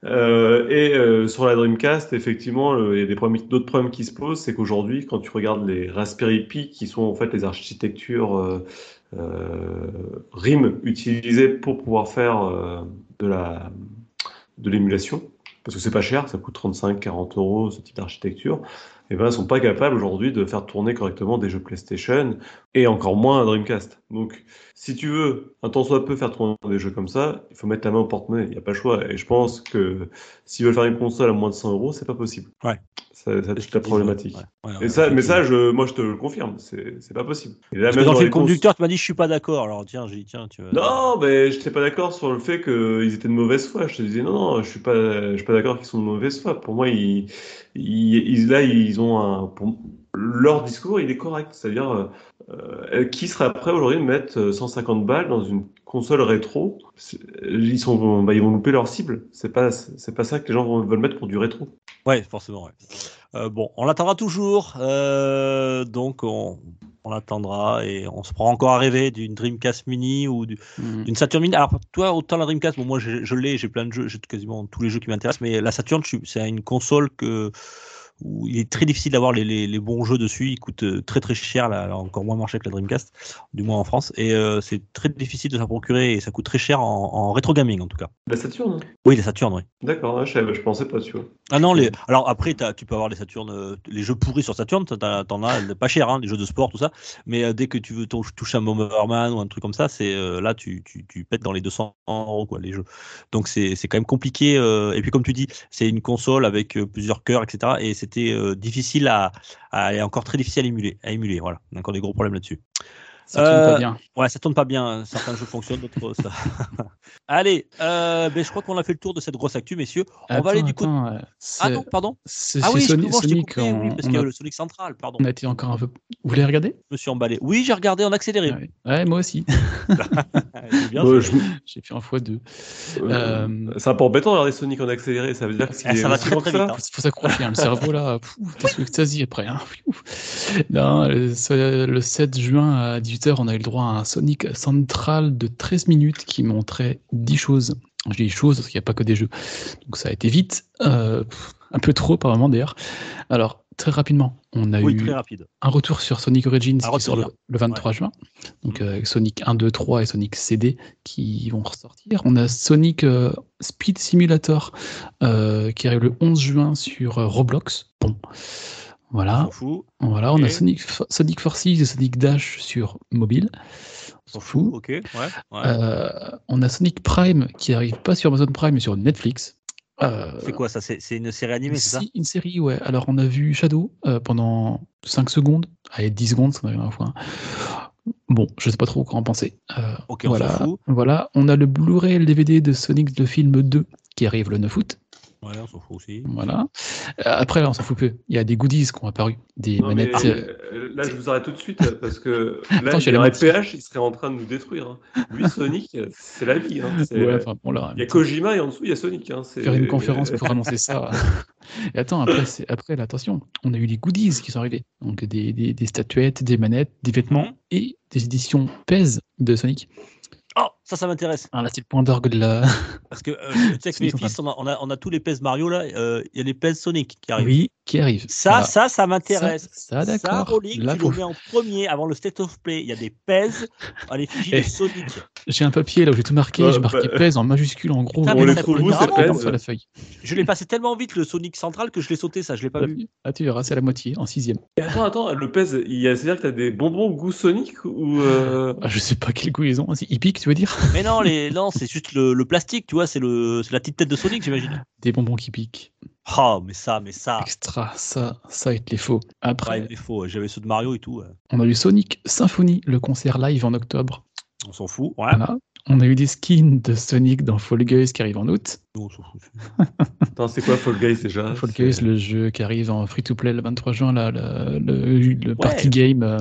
Euh, et euh, sur la Dreamcast, effectivement, il y a d'autres problèmes qui se posent, c'est qu'aujourd'hui, quand tu regardes les Raspberry Pi, qui sont en fait les architectures euh, RIM utilisées pour pouvoir faire de de l'émulation, parce que c'est pas cher, ça coûte 35-40 euros ce type d'architecture, eh ben, sont pas capables aujourd'hui de faire tourner correctement des jeux PlayStation et encore moins un Dreamcast. Donc, si tu veux, un temps soit peu faire tourner des jeux comme ça, il faut mettre la main au porte-monnaie, il n'y a pas le choix. Et je pense que s'ils veulent faire une console à moins de 100 euros, c'est pas possible. C'est toute la problématique. et ça, mais ça, je, moi, je te le confirme, c'est pas possible. Et là, même dans le conducteur, tu m'as dit, je suis pas d'accord. Alors, tiens, j'ai dit, tiens, tu veux... Non, mais je n'étais pas d'accord sur le fait qu'ils étaient de mauvaise foi. Je te disais, non, non, je suis pas, je suis pas d'accord qu'ils sont de mauvaise foi. Pour moi, ils, ils, là, ils ont un, pour, leur discours, il est correct. C'est-à-dire, euh, qui serait prêt aujourd'hui de mettre 150 balles dans une console rétro Ils sont, bah, ils vont louper leur cible. C'est pas, c'est pas ça que les gens veulent mettre pour du rétro. Ouais, forcément. Ouais. Euh, bon, on l'attendra toujours. Euh, donc, on, on l'attendra et on se prend encore à rêver d'une Dreamcast Mini ou mhm. d'une Saturn Mini. Alors, toi, autant la Dreamcast, bon, moi je, je l'ai, j'ai plein de jeux, j'ai quasiment tous les jeux qui m'intéressent, mais la Saturn, c'est une console que où il est très difficile d'avoir les, les, les, bons jeux dessus. Il coûte euh, très très cher, là, encore moins cher que la Dreamcast, du moins en France. Et euh, c'est très difficile de s'en procurer et ça coûte très cher en, en rétro gaming en tout cas. La Saturn Oui, la Saturn, oui. D'accord, je, je, pensais pas, tu vois. Ah non, les... alors après, tu peux avoir les Saturn, euh, les jeux pourris sur Saturn, t'en as pas cher, hein, les jeux de sport, tout ça. Mais dès que tu veux toucher un Bomberman ou un truc comme ça, c'est là, tu, tu, tu, pètes dans les 200 euros, quoi, les jeux. Donc c'est quand même compliqué. et puis, comme tu dis, c'est une console avec plusieurs cœurs, etc. Et c'était difficile à, à, encore très difficile à émuler. À émuler voilà, encore des gros problèmes là-dessus. Ça tourne pas euh, bien. Ouais, ça tourne pas bien. Certains jeux fonctionnent, d'autres ça. Allez, euh, ben, je crois qu'on a fait le tour de cette grosse actu, messieurs. On va aller du coup. ah non, pardon. Ah oui, Sonic, Sonic oui, parce qu'il y a le Sonic Central, pardon. On a été encore un peu. Vous voulez regarder? Je me suis emballé. Oui, j'ai regardé en accéléré. ouais. moi aussi. j'ai fait un fois deux. Euh, c'est un peu embêtant de regarder Sonic en accéléré. Ça veut dire que ah, ça va très très vite. Il hein. faut s'accrocher. Hein, le cerveau là, qu'est-ce que ça dit après hein. Non, le 7 juin à 18h, on a eu le droit à un Sonic Central de 13 minutes qui montrait 10 choses. Je dis choses parce qu'il n'y a pas que des jeux. Donc ça a été vite, euh, un peu trop apparemment d'ailleurs. Alors, très rapidement, on a eu un retour sur Sonic Origins qui sort le, 23 juin. Donc mm. euh, Sonic 1, 2, 3 et Sonic CD qui vont ressortir. On a Sonic euh, Speed Simulator qui arrive le 11 juin sur Roblox. Bon. Voilà. On voilà, on a Sonic, Sonic Forces et Sonic Dash sur mobile. On s'en fout. Ok. Ouais, euh, on a Sonic Prime qui arrive pas sur Amazon Prime mais sur Netflix. Euh, c'est quoi ça? C'est une série animée, c'est ça? Une série, ouais. Alors on a vu Shadow euh, pendant 5 secondes, allez 10 secondes, ça n'a rien à voir. Bon, je sais pas trop quoi en penser. Ok, on voilà, s'en fout. voilà, on a le Blu-ray et le DVD de Sonic le film 2 qui arrive le 9 août. Ouais, on s'en fout aussi. Voilà. Euh, Après, là, on s'en fout peu. Il y a des goodies qui ont apparu, des Non, manettes. euh, euh, là, je vous arrête tout de suite parce que là, Attends, il y moitié. PH, il serait en train de nous détruire. hein. Lui, Sonic, c'est la vie. hein. C'est- ouais, enfin, bon, là, Il y a Kojima et en dessous, il y a Sonic. hein. Faire une conférence pour annoncer ça. Et attends, après, après là, attention, on a eu les goodies qui sont arrivés. Donc des, des- des statuettes, des manettes, des vêtements Mhm. et des éditions PES de Sonic. Oh, ça, ça m'intéresse. Ah, là, c'est le point d'orgue de la. Parce que euh, tu sais que mes fils, on a, on, a, on a tous les PES Mario là. euh, Il y a les PES Sonic qui arrivent. Oui, qui arrive. Ça, Voilà. ça, ça m'intéresse. Ça, ça, d'accord. Rolling, Là, tu pour- le mets en premier avant le State of Play. Il y a des PES à l'effigie Eh. de Sonic. J'ai un papier là où j'ai tout marqué. Ouais, j'ai marqué bah- PES en majuscule en gros. Putain, On mais les ça trouve peut où, ces carrément PES Comme ça, la feuille. Je l'ai passé tellement vite le Sonic central que je l'ai sauté, ça, je l'ai pas vu. Ah, tu verras, c'est à la moitié, en sixième. Et Attends, attends, le PES, il y a- c'est-à-dire que tu as des bonbons goût Sonic ou. euh, Ah, je sais pas quel goût ils ont. C'est hippique, tu veux dire? Mais non, les... non c'est juste le, le plastique, tu vois, c'est le... la petite tête de Sonic, j'imagine. Des bonbons qui piquent. Oh, mais ça, mais ça. Extra, ça, ça, il les faut. Après, Ouais, faut. ouais. J'avais ceux de Mario et tout. ouais. on a eu Sonic Symphony, le concert live en octobre. On s'en fout. Ouais. Voilà. On a eu des skins de Sonic dans Fall Guys qui arrivent en août. On s'en fout. Attends, c'est quoi Fall Guys déjà Fall Guys, le jeu qui arrive en free-to-play le 23 juin, là, le, le, le party game. euh,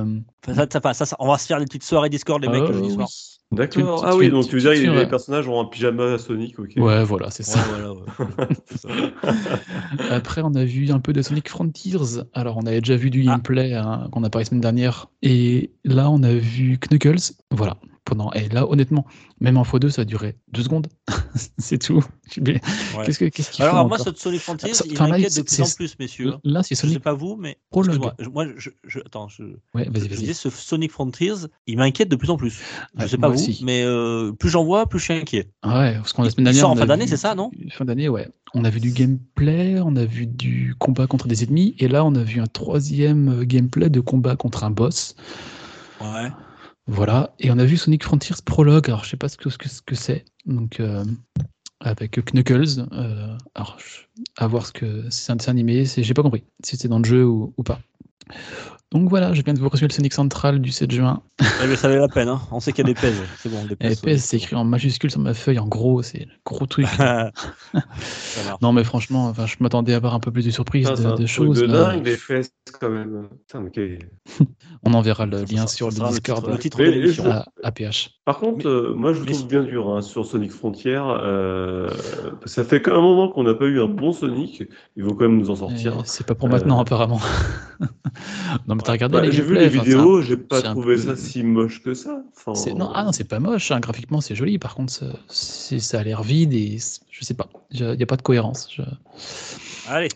ça, ça passe, ça, ça- on va se faire des petites soirées Discord, les mecs, euh, le jeudi soir. oui. D'accord. Tu- Ah tu- oui, tu- donc tu- veux dire les personnages ont un pyjama Sonic, ok. Ouais, voilà, c'est Ouais, ça. voilà, ouais. C'est ça. Après, on a vu un peu de Sonic Frontiers. Alors, on avait déjà vu du Ah. gameplay hein, qu'on a parlé la semaine dernière. Et là, on a vu Knuckles. Voilà. Pendant... Et là, honnêtement, même en x2, ça a duré deux secondes. c'est tout. Ouais. Qu'est-ce que- qu'est-ce qu'ils Alors, moi, ce Sonic Frontiers, Ça- il enfin, là, m'inquiète de plus en plus, messieurs. Là, c'est Je sais Sonic pas vous, mais. Je- Moi, je, je- Attends, je, Ouais, vas-y, je vas-y. disais, ce Sonic Frontiers, il m'inquiète de plus en plus. Je Ouais, sais pas moi vous, aussi. mais euh, plus j'en vois, plus je suis inquiet. Ah Ouais, parce qu'on la Il- semaine il dernière. sort en fin d'année, c'est ça, non? Fin d'année, ouais. On a vu du gameplay, on a vu du combat contre des ennemis, et là, on a vu un troisième euh, gameplay de combat contre un boss. Ouais. Voilà, et on a vu Sonic Frontiers Prologue. Alors, je sais pas ce que ce que ce que c'est. Donc, euh, avec Knuckles. euh, alors, à voir ce que c'est un dessin animé. C'est, j'ai pas compris si c'est dans le jeu ou, ou pas. Donc voilà, je viens de vous résumer le Sonic Central du 7 juin. Ouais, mais ça valait la peine, hein. on sait qu'il y a des PES. C'est bon, des. PS, c'est écrit en majuscule sur ma feuille, en gros, c'est le gros truc. non, mais franchement, enfin, je m'attendais à avoir un peu plus de surprises, c'est de, un de truc choses. de dingue, les fesses quand même. Putain, quel- On enverra le Ça lien sur ça le Discord titre- le titre Mais- de l'émission. à APH. Par contre, Mais- euh, moi je mais- trouve bien dur hein, sur Sonic Frontier. euh, ça fait qu'un moment qu'on n'a pas eu un bon Sonic. Il faut quand même nous en sortir. Et C'est pas pour Euh, maintenant, apparemment. non, mais t'as regardé Bah, les j'ai vu les enfin, vidéos, j'ai pas c'est trouvé peu- ça si moche que ça. Enfin, c'est- non, ah non, c'est pas moche. hein, Graphiquement, c'est joli. Par contre, ça, c'est- ça a l'air vide et je sais pas. Il n'y a pas de cohérence. Je- Allez,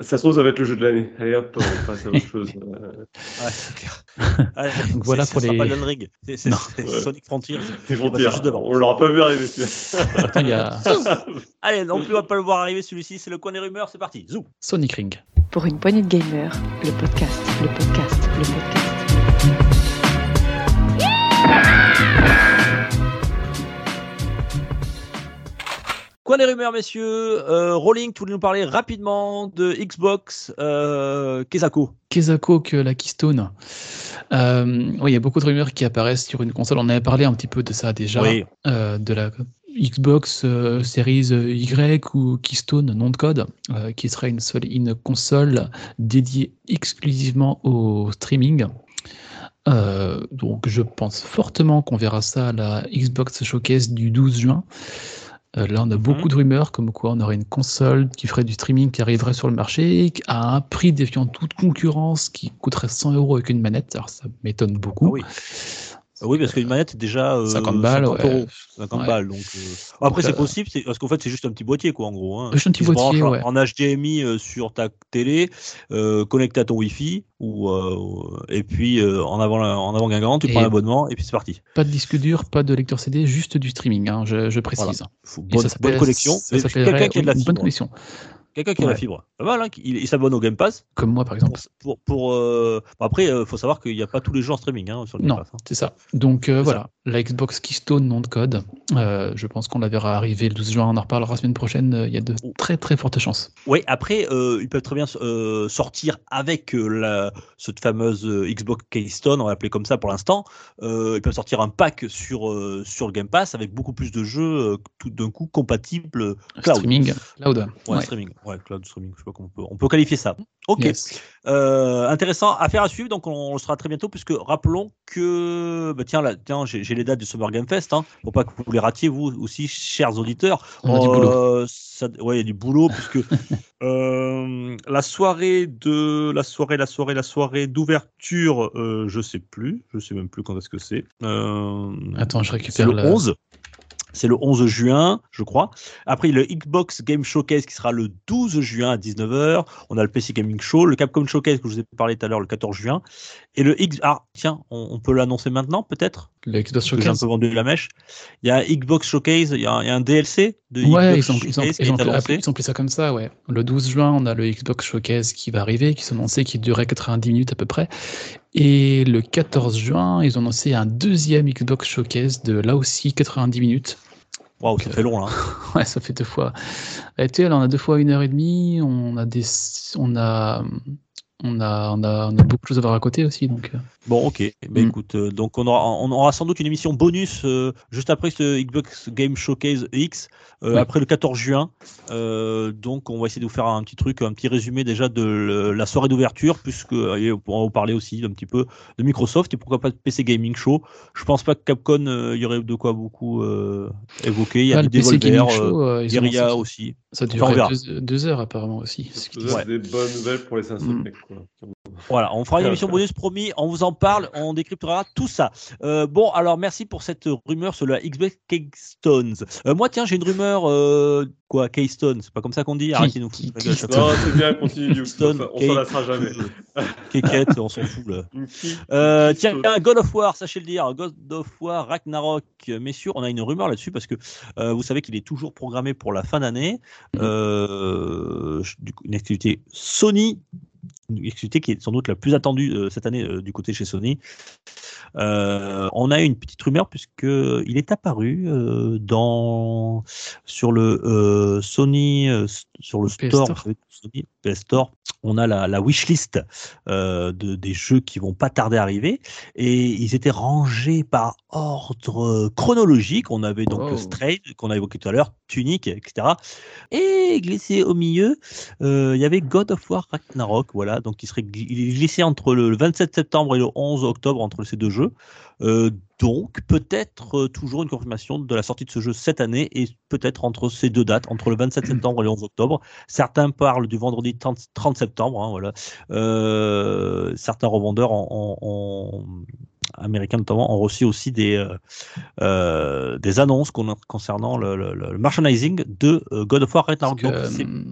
Ça se trouve, ça va être le jeu de l'année. Allez hop, on passe à autre chose. Euh, ouais, c'est clair. Allez, Donc voilà c'est- pour les- pas. C'est c'est- c'est Ouais. Sonic frontières. juste devant. On l'aura pas vu arriver celui-là. Attends, y a Allez, non plus, on va pas le voir arriver celui-ci. C'est le coin des rumeurs, c'est parti. Zou. Sonic Ring. Pour une poignée de gamers, le podcast, le podcast, le podcast. Coin des rumeurs, messieurs. Euh, Rolling, tu voulais nous parler rapidement de Xbox euh, Kezako. Kezako que la Keystone. Euh, oui, il y a beaucoup de rumeurs qui apparaissent sur une console. On avait parlé un petit peu de ça déjà. Oui. euh, de la Xbox euh, Series Y ou Keystone, nom de code, euh, qui serait une, seule, une console dédiée exclusivement au streaming. Euh, donc je pense fortement qu'on verra ça à la Xbox Showcase du 12 juin. Euh, là, on a beaucoup de rumeurs comme quoi on aurait une console qui ferait du streaming qui arriverait sur le marché à un prix défiant toute concurrence qui coûterait 100 euros avec une manette. Alors ça m'étonne beaucoup. Ah oui. Oui, parce qu'une manette est déjà euh, 50 balles, 50 ouais. euros. 50 Ouais. balles. Donc, euh, Après, c'est euh, possible, parce qu'en fait, c'est juste un petit boîtier, quoi, en gros. Hein, Juste un petit boîtier, ouais. en, HDMI euh, sur ta télé, euh, connecté à ton Wi-Fi, ou, et puis en avant, la- en avant Guingamp, tu Et- prends l'abonnement, et puis c'est parti. Pas de disque dur, pas de lecteur CD, juste du streaming, hein, je, je précise. Et bonne, ça s'appelle- bonne connexion. ça s'appellerait quelqu'un qui a de la une bonne fibre. Quelqu'un qui a la fibre. Pas mal, hein, il, il s'abonne au Game Pass. Comme moi, par exemple. Pour, pour, pour, euh, après, il faut savoir qu'il n'y a pas tous les jeux en streaming hein, sur le Game Non, Pass. hein. c'est ça. Donc euh, voilà, la Xbox Keystone, nom de code. Euh, je pense qu'on la verra arriver le 12 juin. On en reparlera la semaine prochaine. Euh, Il y a de Oh. très très fortes chances. Oui, après, euh, ils peuvent très bien euh, sortir avec euh, la, cette fameuse euh, Xbox Keystone, on va l'appeler comme ça pour l'instant. Euh, ils peuvent sortir un pack sur, euh, sur le Game Pass avec beaucoup plus de jeux euh, tout d'un coup compatibles euh, cloud. Streaming, cloud. Ouais, Ouais. streaming. Ouais, cloud streaming, je sais pas comment on peut, on peut qualifier ça. Ok. Yes. Euh, intéressant, affaire à suivre, donc on, le sera très bientôt, puisque rappelons que, bah tiens, là, tiens j'ai les dates du Summer Game Fest, hein, pour pas que vous les ratiez, vous aussi, chers auditeurs. On a du boulot. Euh, ça- ouais, il y a du boulot, puisque euh, la soirée de la soirée, la soirée, la soirée d'ouverture, euh, je sais plus, je sais même plus quand est-ce que c'est. Attends, je c'est récupère le la- 11. C'est le 11 juin, je crois. Après, le Xbox Game Showcase qui sera le 12 juin à 19h. On a le PC Gaming Show, le Capcom Showcase que je vous ai parlé tout à l'heure le 14 juin. Et le X. Ah, tiens, on peut l'annoncer maintenant, peut-être? Le Xbox Parce que j'ai un Showcase. peu vendu la mèche. Il y a Xbox Showcase, il y a, il y a un DLC de Ouais, ils Xbox ont, ils, ont, Showcase qui ils, ont, est ils ont pris ça comme ça, ouais. Le 12 juin, on a le Xbox Showcase qui va arriver, qui s'est annoncé, qui durait 90 minutes à peu près. Et le 14 juin, ils ont annoncé un deuxième Xbox Showcase de là aussi 90 minutes. Waouh, ça fait long là. Ouais, ça fait deux fois. Et tu sais, on a deux fois une heure et demie. On a des, on a, on a, on a, on a beaucoup de choses à voir à côté aussi. Donc, euh, Bon, ok. Ben Mm. écoute, euh, donc on aura, on aura sans doute une émission bonus euh, juste après ce Xbox Game Showcase X, euh, après le 14 juin. Euh, donc on va essayer de vous faire un petit truc, un petit résumé déjà de le- la soirée d'ouverture, puisque et on pourra vous parler aussi d'un petit peu de Microsoft et pourquoi pas de PC Gaming Show. Je pense pas que Capcom, euh, il y aurait de quoi beaucoup euh, évoquer. Il y a ah, des Devolver, Show, euh, Guerilla aussi. ça Enfin, durait verra. deux, deux heures apparemment aussi. c'est ce des bonnes nouvelles pour les 500 Mm. Voilà, on fera une émission bonus, promis, on vous en parle, on décryptera tout ça. Euh, bon, alors merci pour cette rumeur sur la Xbox Keystones. Euh, moi, tiens, j'ai une rumeur, euh, quoi, Keystone, c'est pas comme ça qu'on dit Arrêtez-nous. Non, c'est bien, continue. du coup. Stone, on s'en lassera jamais. Kékette, on s'en fout là. Euh, tiens, God of War, sachez le dire, God of War Ragnarok, messieurs, on a une rumeur là-dessus parce que euh, vous savez qu'il est toujours programmé pour la fin d'année. Une activité Sony, une activité qui est sans doute la plus attendue euh, cette année euh, du côté chez Sony. Euh, on a une petite rumeur puisque il est apparu dans sur le Sony sur le PS store, Store. Sony PS Store. On a la, la wishlist euh, de, des jeux qui vont pas tarder à arriver et ils étaient rangés par ordre chronologique. On avait donc Oh. Stray qu'on a évoqué tout à l'heure, Tunic, etc. Et glissé au milieu, euh, il y avait God of War Ragnarok, voilà, donc il serait glissé entre le 27 septembre et le 11 octobre entre ces deux jeux. Euh, donc peut-être euh, toujours une confirmation de la sortie de ce jeu cette année et peut-être entre ces deux dates, entre le 27 septembre et le 11 octobre. Certains parlent du vendredi 30, 30 septembre, hein, voilà. Euh, certains revendeurs en, en- en- américains notamment ont reçu aussi des, euh, euh, des annonces con- concernant le, le- le merchandising de euh, God of War Ragnarok.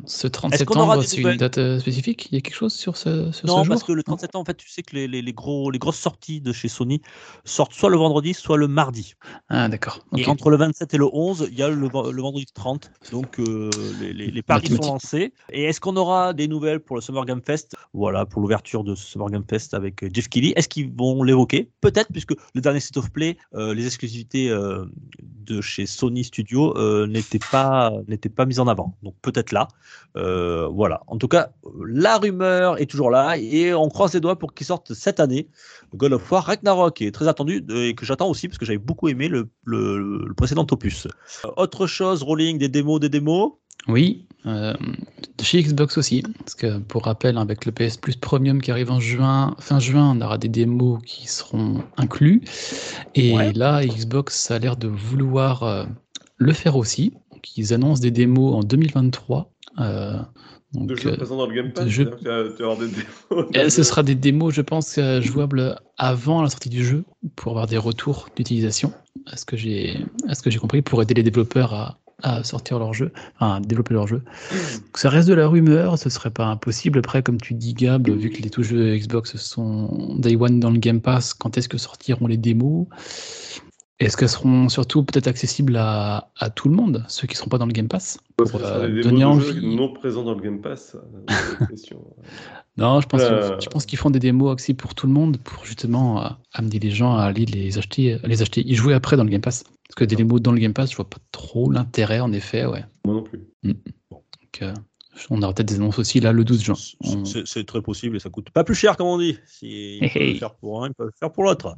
Ce 30 Est-ce qu'on aura septembre, c'est une date spécifique? Il y a quelque chose sur ce, sur Non, ce parce jour que le 30 septembre, en fait, tu sais que les, les, les gros, les grosses sorties de chez Sony sortent soit le vendredi, soit le mardi. Ah, d'accord. Et ok. entre le 27 et le 11, il y a le, le vendredi 30. Donc, euh, les, les, les paris sont lancés. Et est-ce qu'on aura des nouvelles pour le Summer Game Fest? Voilà, pour l'ouverture de ce Summer Game Fest avec Jeff Keighley. Est-ce qu'ils vont l'évoquer? Peut-être, puisque le dernier State of Play, euh, les exclusivités euh, de chez Sony Studio euh, n'étaient pas, pas mises en avant. Donc, peut-être là. Voilà. En tout cas, la rumeur est toujours là et on croise les doigts pour qu'il sorte cette année. God of War Ragnarok qui est très attendu et que j'attends aussi parce que j'avais beaucoup aimé le, le- précédent opus. Autre chose, rolling, des démos, des démos. Oui, euh, chez Xbox aussi. Parce que pour rappel, avec le PS Plus Premium qui arrive en juin, fin juin, on aura des démos qui seront inclus. Et Ouais. là, Xbox a l'air de vouloir euh, le faire aussi. Donc, ils annoncent des démos en 2023. Euh, De donc, jeux euh, présents dans le Game Pass, de jeux- des et ce sera des démos, je pense, euh, jouables avant la sortie du jeu pour avoir des retours d'utilisation. À ce que j'ai compris, pour aider les développeurs à, à sortir leur jeu, enfin, à développer leur jeu. Donc, ça reste de la rumeur, ce serait pas impossible. Après, comme tu dis, Gab, vu que les tous jeux Xbox sont Day One dans le Game Pass, quand est-ce que sortiront les démos? Est-ce qu'elles seront surtout peut-être accessibles à, à tout le monde, ceux qui ne seront pas dans le Game Pass? Parce Pour euh, des donner de jeux non présents dans le Game Pass. Non, je pense, Euh. je pense qu'ils font des démos aussi pour tout le monde, pour justement euh, amener les gens à aller les acheter, à les acheter, y jouer après dans le Game Pass. Parce que des démos dans le Game Pass, je vois pas trop l'intérêt, en effet, ouais. Moi non plus. Donc, euh, on aura peut-être des annonces aussi là le 12 juin. On- C'est très possible et ça coûte pas plus cher, comme on dit. Si ils Hey, peuvent hey. le faire pour un, ils peuvent le faire pour l'autre.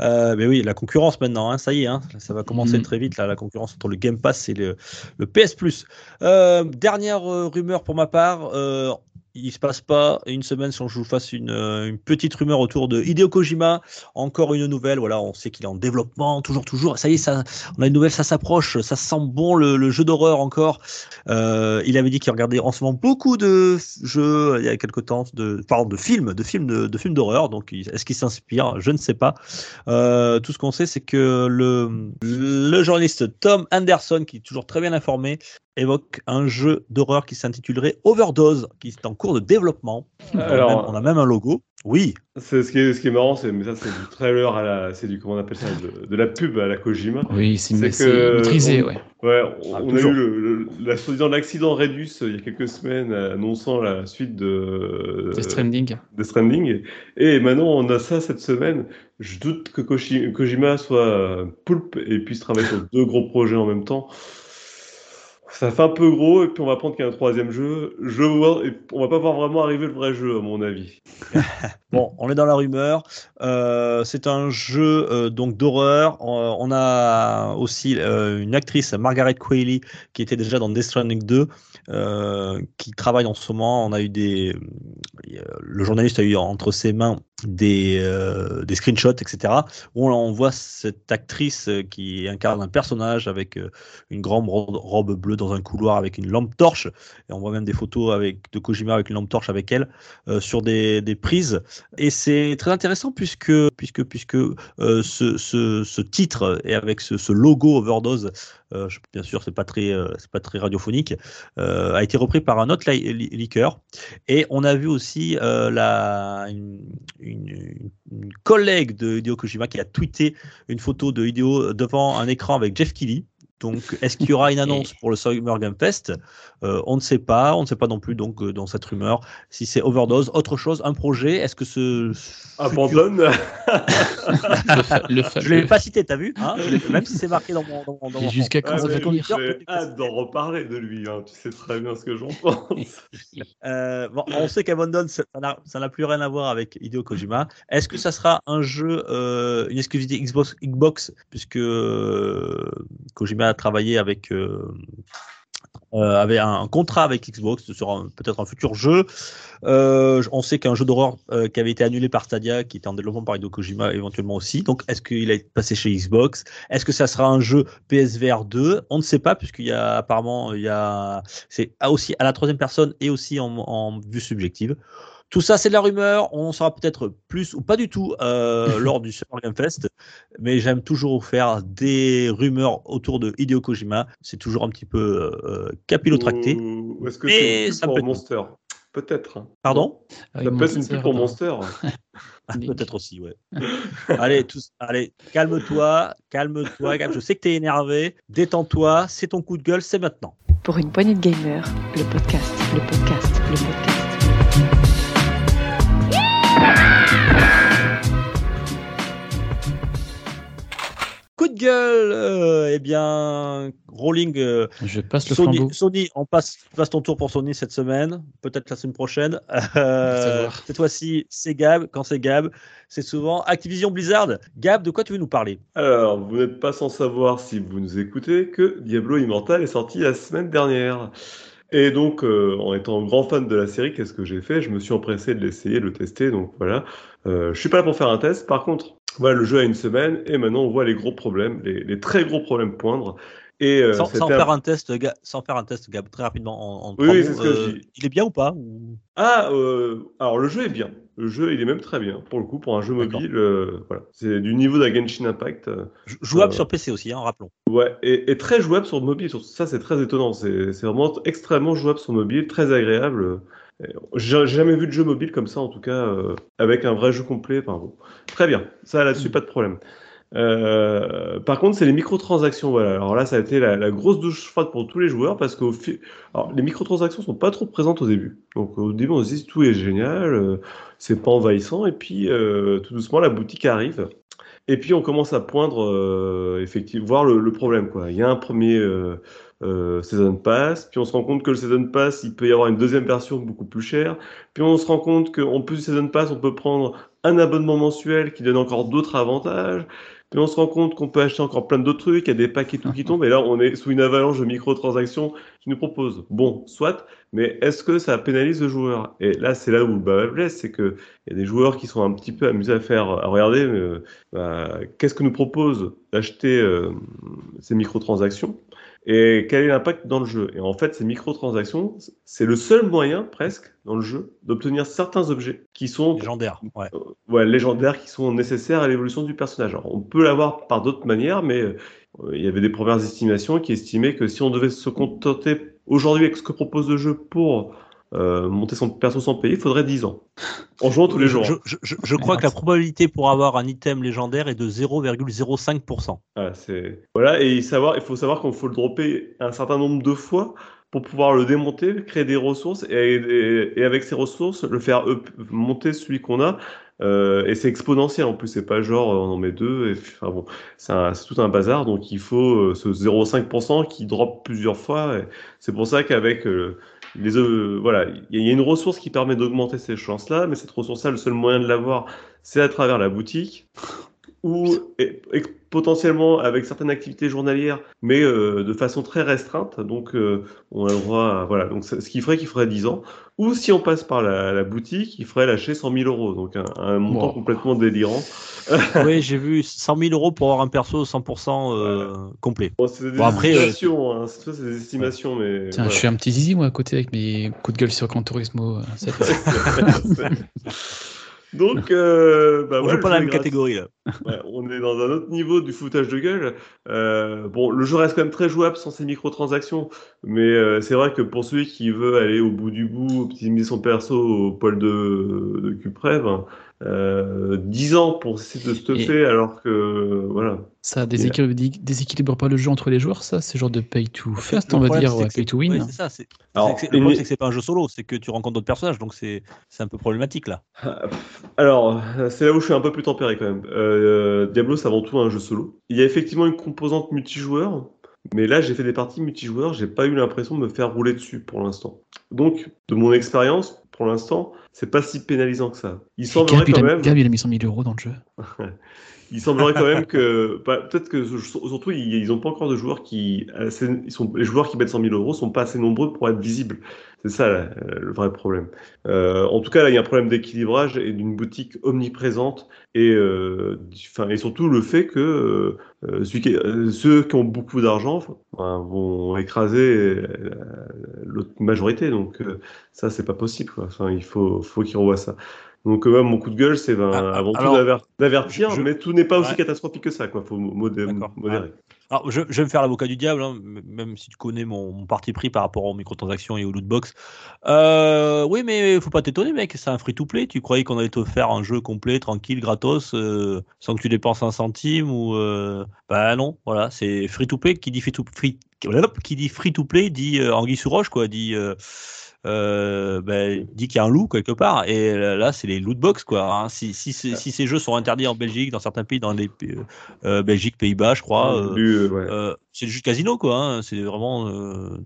Euh, mais oui, la concurrence maintenant, hein, ça y est, hein, ça va commencer Mhm. très vite, là, la concurrence entre le Game Pass et le, le PS Plus. Euh, dernière euh, rumeur pour ma part. Il se passe pas une semaine sans que je vous fasse une, euh, une petite rumeur autour de Hideo Kojima. Encore une nouvelle. Voilà, on sait qu'il est en développement, toujours, toujours. Ça y est, ça, on a une nouvelle, ça s'approche. Ça sent bon le, jeu d'horreur encore. Euh, il avait dit qu'il regardait en ce moment beaucoup de jeux il y a quelque temps, de, pardon, de films, de films, de, films d'horreur. Donc, est-ce qu'il s'inspire? Je ne sais pas. Euh, tout ce qu'on sait, c'est que le journaliste Tom Anderson, qui est toujours très bien informé, évoque un jeu d'horreur qui s'intitulerait Overdose, qui est en cours de développement. On a même- on a même un logo. Oui, C'est ce qui est, ce qui est marrant, c'est mais ça c'est du trailer à la, c'est du comment on appelle ça, de, de la pub à la Kojima. Oui, c'est C'est c'est que maîtrisé, on- ouais. Ouais, on, Ah, on a eu le, le- la soi-disant l'accident Redus euh, il y a quelques semaines euh, annonçant la suite de C'est Stranding. de Stranding. Et maintenant, on a ça cette semaine. Je doute que Kojima soit euh, poulpe et puisse travailler sur deux gros projets en même temps. Ça fait un peu gros, et puis on va prendre qu'il y a un troisième jeu. Je vois, et on va pas voir vraiment arriver le vrai jeu, à mon avis. Bon, on est dans la rumeur. Euh, c'est un jeu euh, donc d'horreur. On, a aussi euh, une actrice, Margaret Qualley, qui était déjà dans Death Stranding 2, euh, qui travaille en ce moment. On a eu des, le journaliste a eu entre ses mains des, euh, des screenshots, etc. Où on, voit cette actrice euh, qui incarne un personnage avec euh, une grande ro- robe bleue dans un couloir avec une lampe torche. Et on voit même des photos avec de Kojima avec une lampe torche avec elle euh, sur des, des prises. Et c'est très intéressant puisque, puisque, puisque euh, ce, ce, ce titre et avec ce, ce logo Overdose, euh, bien sûr, c'est pas euh, pas très radiophonique, euh, a été repris par un autre li- li- liqueur. Et on a vu aussi une collègue de Hideo Kojima qui a tweeté une photo de Hideo devant un écran avec Jeff Keighley. Donc, est-ce qu'il y aura une annonce pour le Summer Game Fest? Euh, On ne sait pas. On ne sait pas non plus donc euh, dans cette rumeur si c'est Overdose, autre chose, un projet. Est-ce que ce futur- Abandonne. Le, fa- le Je l'ai pas cité, t'as vu hein? Je l'ai- Même si c'est marqué dans mon. Dans, mon- dans jusqu'à Ah, quand ça mais va oui, tenir oui. J'ai hâte d'en reparler de lui, hein. tu sais très bien ce que j'en pense. Euh, bon, on sait qu'Abandon, ça n'a- ça n'a plus rien à voir avec Hideo Kojima. Est-ce que ça sera un jeu, euh, une exclusivité Xbox, Xbox? Puisque euh, Kojima a travaillé avec, euh, euh, avait un, contrat avec Xbox ce sera un- peut-être un futur jeu. Euh, on sait qu'un jeu d'horreur qui avait été annulé par Stadia, qui était en développement par Hideo Kojima éventuellement aussi. Donc, est-ce qu'il est passé chez Xbox? Est-ce que ça sera un jeu PSVR 2 On ne sait pas, puisqu'il y a apparemment, il y a, c'est aussi à la troisième personne et aussi en vue subjective. Tout ça, c'est de la rumeur. On saura peut-être plus ou pas du tout euh, lors du Summer Game Fest. Mais j'aime toujours faire des rumeurs autour de Hideo Kojima. C'est toujours un petit peu euh, capillotracté. Ou ou est-ce que c'est une pub ça pour peut Monster? Peut-être. Pardon? Ça peut être une pub pour Monster. Ah, Link. Peut-être aussi, ouais. allez, tous, allez, calme-toi, calme-toi. Gab. Je sais que tu es énervé. Détends-toi. C'est ton coup de gueule, c'est maintenant. Pour une poignée de gamers, le podcast, le podcast, le podcast. Gueule, euh, eh bien, Rolling, euh, Je passe le Sony, flambeau. Sony, on passe, passe ton tour pour Sony cette semaine, peut-être la semaine prochaine. Euh, cette fois-ci, c'est Gab. Quand c'est Gab, c'est souvent Activision Blizzard. Gab, de quoi tu veux nous parler? Alors, vous n'êtes pas sans savoir si vous nous écoutez que Diablo Immortal est sorti la semaine dernière. Et donc, euh, en étant grand fan de la série, qu'est-ce que j'ai fait? Je me suis empressé de l'essayer, de le tester. Donc voilà, euh, je suis pas là pour faire un test. Par contre, voilà, le jeu a une semaine et maintenant on voit les gros problèmes, les, les très gros problèmes poindre. Et euh, sans, faire un test, sans faire un test, Gab, très rapidement en, en Oui, oui, mots, c'est ce que euh, je il est bien ou pas ou- Ah, euh, alors le jeu est bien. Le jeu, il est même très bien. Pour le coup, pour un jeu mobile, euh, voilà, c'est du niveau d'un Genshin Impact. Jouable sur PC aussi, hein, rappelons. Ouais, et, et très jouable sur mobile. Ça, c'est très étonnant. C'est vraiment extrêmement jouable sur mobile, très agréable. Et J'ai jamais vu de jeu mobile comme ça, en tout cas, euh, avec un vrai jeu complet. Enfin, bon. Très bien. Ça, là-dessus, pas de problème. Euh, par contre, c'est les microtransactions. Voilà. Alors là, ça a été la, grosse douche froide pour tous les joueurs parce que les microtransactions sont pas trop présentes au début. Donc au début, on se dit tout est génial, euh, c'est pas envahissant, et puis euh, tout doucement, la boutique arrive. Et puis on commence à poindre, euh, effectivement, voir le, problème. Il y a un premier euh, Season Pass, puis on se rend compte que le Season Pass, il peut y avoir une deuxième version beaucoup plus chère, puis on se rend compte qu'en plus du Season Pass, on peut prendre un abonnement mensuel qui donne encore d'autres avantages, puis on se rend compte qu'on peut acheter encore plein d'autres trucs, il y a des paquets tout qui tombent, et là on est sous une avalanche de microtransactions qui nous proposent. Bon, soit, mais est-ce que ça pénalise le joueur? Et là c'est là où le bas blesse, c'est qu'il y a des joueurs qui sont un petit peu amusés à faire, à regarder, euh, bah, qu'est-ce que nous propose d'acheter euh, ces microtransactions? Et quel est l'impact dans le jeu Et en fait, ces microtransactions, c'est le seul moyen, presque, dans le jeu, d'obtenir certains objets qui sont légendaires, ouais. Euh, ouais, légendaires, qui sont nécessaires à l'évolution du personnage. Alors, on peut l'avoir par d'autres manières, mais euh, il y avait des premières estimations qui estimaient que si on devait se contenter aujourd'hui avec ce que propose le jeu pour euh, monter son perso sans payer, il faudrait 10 ans. En jouant tous les jours. Je, je, je, je crois que la probabilité pour avoir un item légendaire est de 0,05%. Voilà, c'est... voilà, et savoir, il faut savoir qu'il faut le dropper un certain nombre de fois pour pouvoir le démonter, créer des ressources et, et, et avec ces ressources, le faire up, monter celui qu'on a. Euh, et c'est exponentiel en plus, c'est pas genre on en met deux. Et, enfin bon, c'est, un, c'est tout un bazar, donc il faut euh, ce 0,5% qui drop plusieurs fois. c'est pour ça qu'avec euh, les, euh, voilà, il y a une ressource qui permet d'augmenter ces chances-là, mais cette ressource-là, le seul moyen de l'avoir, c'est à travers la boutique ou et, potentiellement avec certaines activités journalières, mais euh, de façon très restreinte. Donc, euh, on a le droit, voilà. Donc, ce qui ferait qu'il faudrait 10 ans. Ou si on passe par la, la boutique, il faudrait lâcher 100 000 euros. Donc, un, un montant wow. complètement délirant. oui, j'ai vu 100 000 euros pour avoir un perso 100% euh, voilà. complet. Bon, c'est des bon, après, estimations, hein. c'est des estimations, mais. Tiens, voilà. je suis un petit zizi, moi, à côté, avec mes coups de gueule sur Gran Turismo. Donc, euh, bah, on joue pas la même catégorie là. Ouais, on est dans un autre niveau du foutage de gueule. Euh, bon, le jeu reste quand même très jouable sans ces microtransactions, mais euh, c'est vrai que pour celui qui veut aller au bout du bout, optimiser son perso au poil de, de euh, 10 ans pour essayer de stuffer, Et alors que voilà. Ça déséquilibre, déséquilibre pas le jeu entre les joueurs, ça C'est genre de pay to first, on va dire, ouais, pay to win. Ouais, c'est ça. C'est, alors, c'est, le problème, c'est que c'est pas un jeu solo, c'est que tu rencontres d'autres personnages, donc c'est, c'est un peu problématique là. Alors, c'est là où je suis un peu plus tempéré quand même. Euh, Diablo, c'est avant tout un jeu solo. Il y a effectivement une composante multijoueur, mais là, j'ai fait des parties multijoueurs, j'ai pas eu l'impression de me faire rouler dessus pour l'instant. Donc, de mon expérience, pour l'instant, c'est pas si pénalisant que ça. Il semblerait Gab, quand il a, même. Gab, il a mis 100 000 euros dans le jeu. il semblerait quand même que bah, peut-être que surtout ils n'ont pas encore de joueurs qui assez, ils sont les joueurs qui mettent 100 000 euros sont pas assez nombreux pour être visibles c'est ça là, le vrai problème euh, en tout cas là il y a un problème d'équilibrage et d'une boutique omniprésente et euh, et surtout le fait que euh, qui, euh, ceux qui ont beaucoup d'argent enfin, vont écraser l'autre majorité donc euh, ça c'est pas possible quoi. enfin il faut faut qu'ils revoient ça donc, euh, mon coup de gueule, c'est ben, ah, avant alors, tout d'avertir, je... mais tout n'est pas aussi catastrophique que ça. Il faut modérer. modérer. Alors, je, vais me faire l'avocat du diable, hein, même si tu connais mon, parti pris par rapport aux microtransactions et aux lootbox. Euh, oui, mais faut pas t'étonner, mec. C'est un free-to-play. Tu croyais qu'on allait te faire un jeu complet, tranquille, gratos, euh, sans que tu dépenses un centime ou. Euh... Bah non, voilà, c'est free-to-play qui dit free-to-play. Free... Qui dit free-to-play dit euh, Anguille sous roche, quoi. Dit. Euh, euh, ben, dit qu'il y a un loup quelque part. Et là, c'est les loot box, quoi. Hein. Si, si, si, si, ces jeux sont interdits en Belgique, dans certains pays, dans les euh, Belgique, Pays-Bas, je crois, euh, ouais. C'est le jeu de casino, quoi. Hein. C'est vraiment